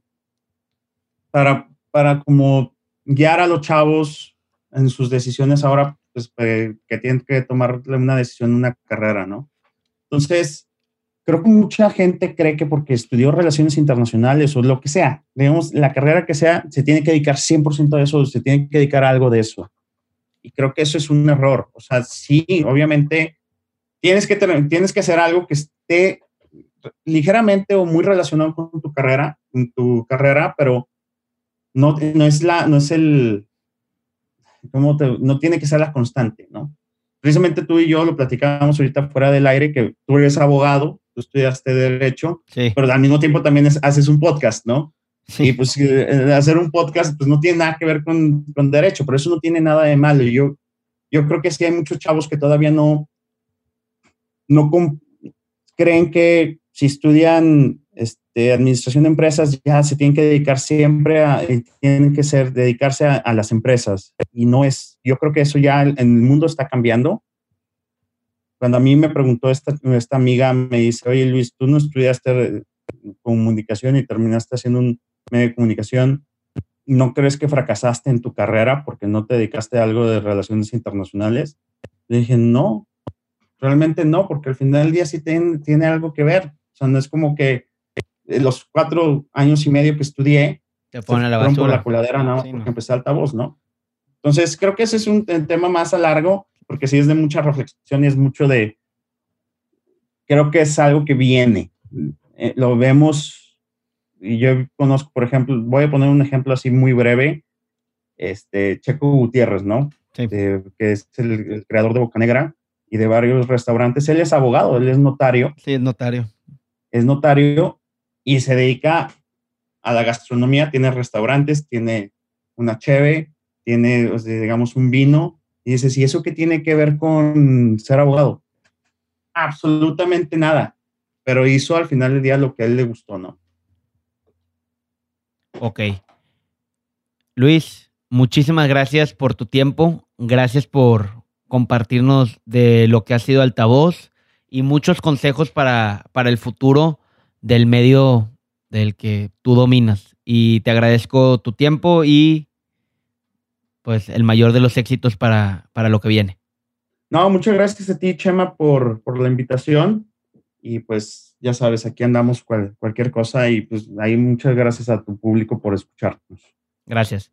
para, para como guiar a los chavos en sus decisiones ahora pues, eh, que tienen que tomar una decisión, una carrera, ¿no? Entonces, creo que mucha gente cree que porque estudió relaciones internacionales o lo que sea, digamos, la carrera que sea, se tiene que dedicar 100% a eso, se tiene que dedicar a algo de eso. Y creo que eso es un error. O sea, sí, obviamente, tienes que, tienes que hacer algo que esté ligeramente o muy relacionado con tu carrera, con tu carrera, pero no, no, es, la, no es el, no tiene que ser la constante, ¿no? Precisamente tú y yo lo platicábamos ahorita fuera del aire, que tú eres abogado, tú estudiaste derecho, pero al mismo tiempo también haces un podcast, ¿no? Sí. Y pues eh, hacer un podcast pues no tiene nada que ver con, con derecho, pero eso no tiene nada de malo. Yo, yo creo que sí hay muchos chavos que todavía no, no creen que si estudian este, administración de empresas ya se tienen que dedicar siempre a, eh, tienen que ser, dedicarse a, las empresas. Y no es, yo creo que eso ya en el mundo está cambiando. Cuando a mí me preguntó esta, esta amiga, me dice, oye Luis, tú no estudiaste comunicación y terminaste haciendo un medio de comunicación. ¿No crees que fracasaste en tu carrera porque no te dedicaste a algo de relaciones internacionales? Le dije, no, realmente no, porque al final del día sí tiene, tiene algo que ver. O sea, no es como que los cuatro años y medio que estudié, te pone la basura. la coladera, ¿no? porque no. empecé altavoz, ¿no? Entonces, creo que ese es un tema más a largo, porque sí es de mucha reflexión y es mucho de, creo que es algo que viene. Eh, lo vemos, y yo conozco, por ejemplo, voy a poner un ejemplo así muy breve, este, Checo Gutiérrez, ¿no? Sí. que es el, el, creador de Boca Negra y de varios restaurantes. Él es abogado, él es notario. Sí, es notario. Es notario y se dedica a la gastronomía, tiene restaurantes, tiene una cheve, tiene, digamos, un vino, y dice, ¿y eso qué tiene que ver con ser abogado? Absolutamente nada, pero hizo al final del día lo que a él le gustó, ¿no? Ok. Luis, muchísimas gracias por tu tiempo, gracias por compartirnos de lo que ha sido altavoz y muchos consejos para, para el futuro del medio del que tú dominas. Y te agradezco tu tiempo y pues el mayor de los éxitos para, para lo que viene. No, muchas gracias a ti, Chema, por, por la invitación. Y pues ya sabes, aquí andamos cualquier cosa y pues ahí muchas gracias a tu público por escucharnos. Gracias.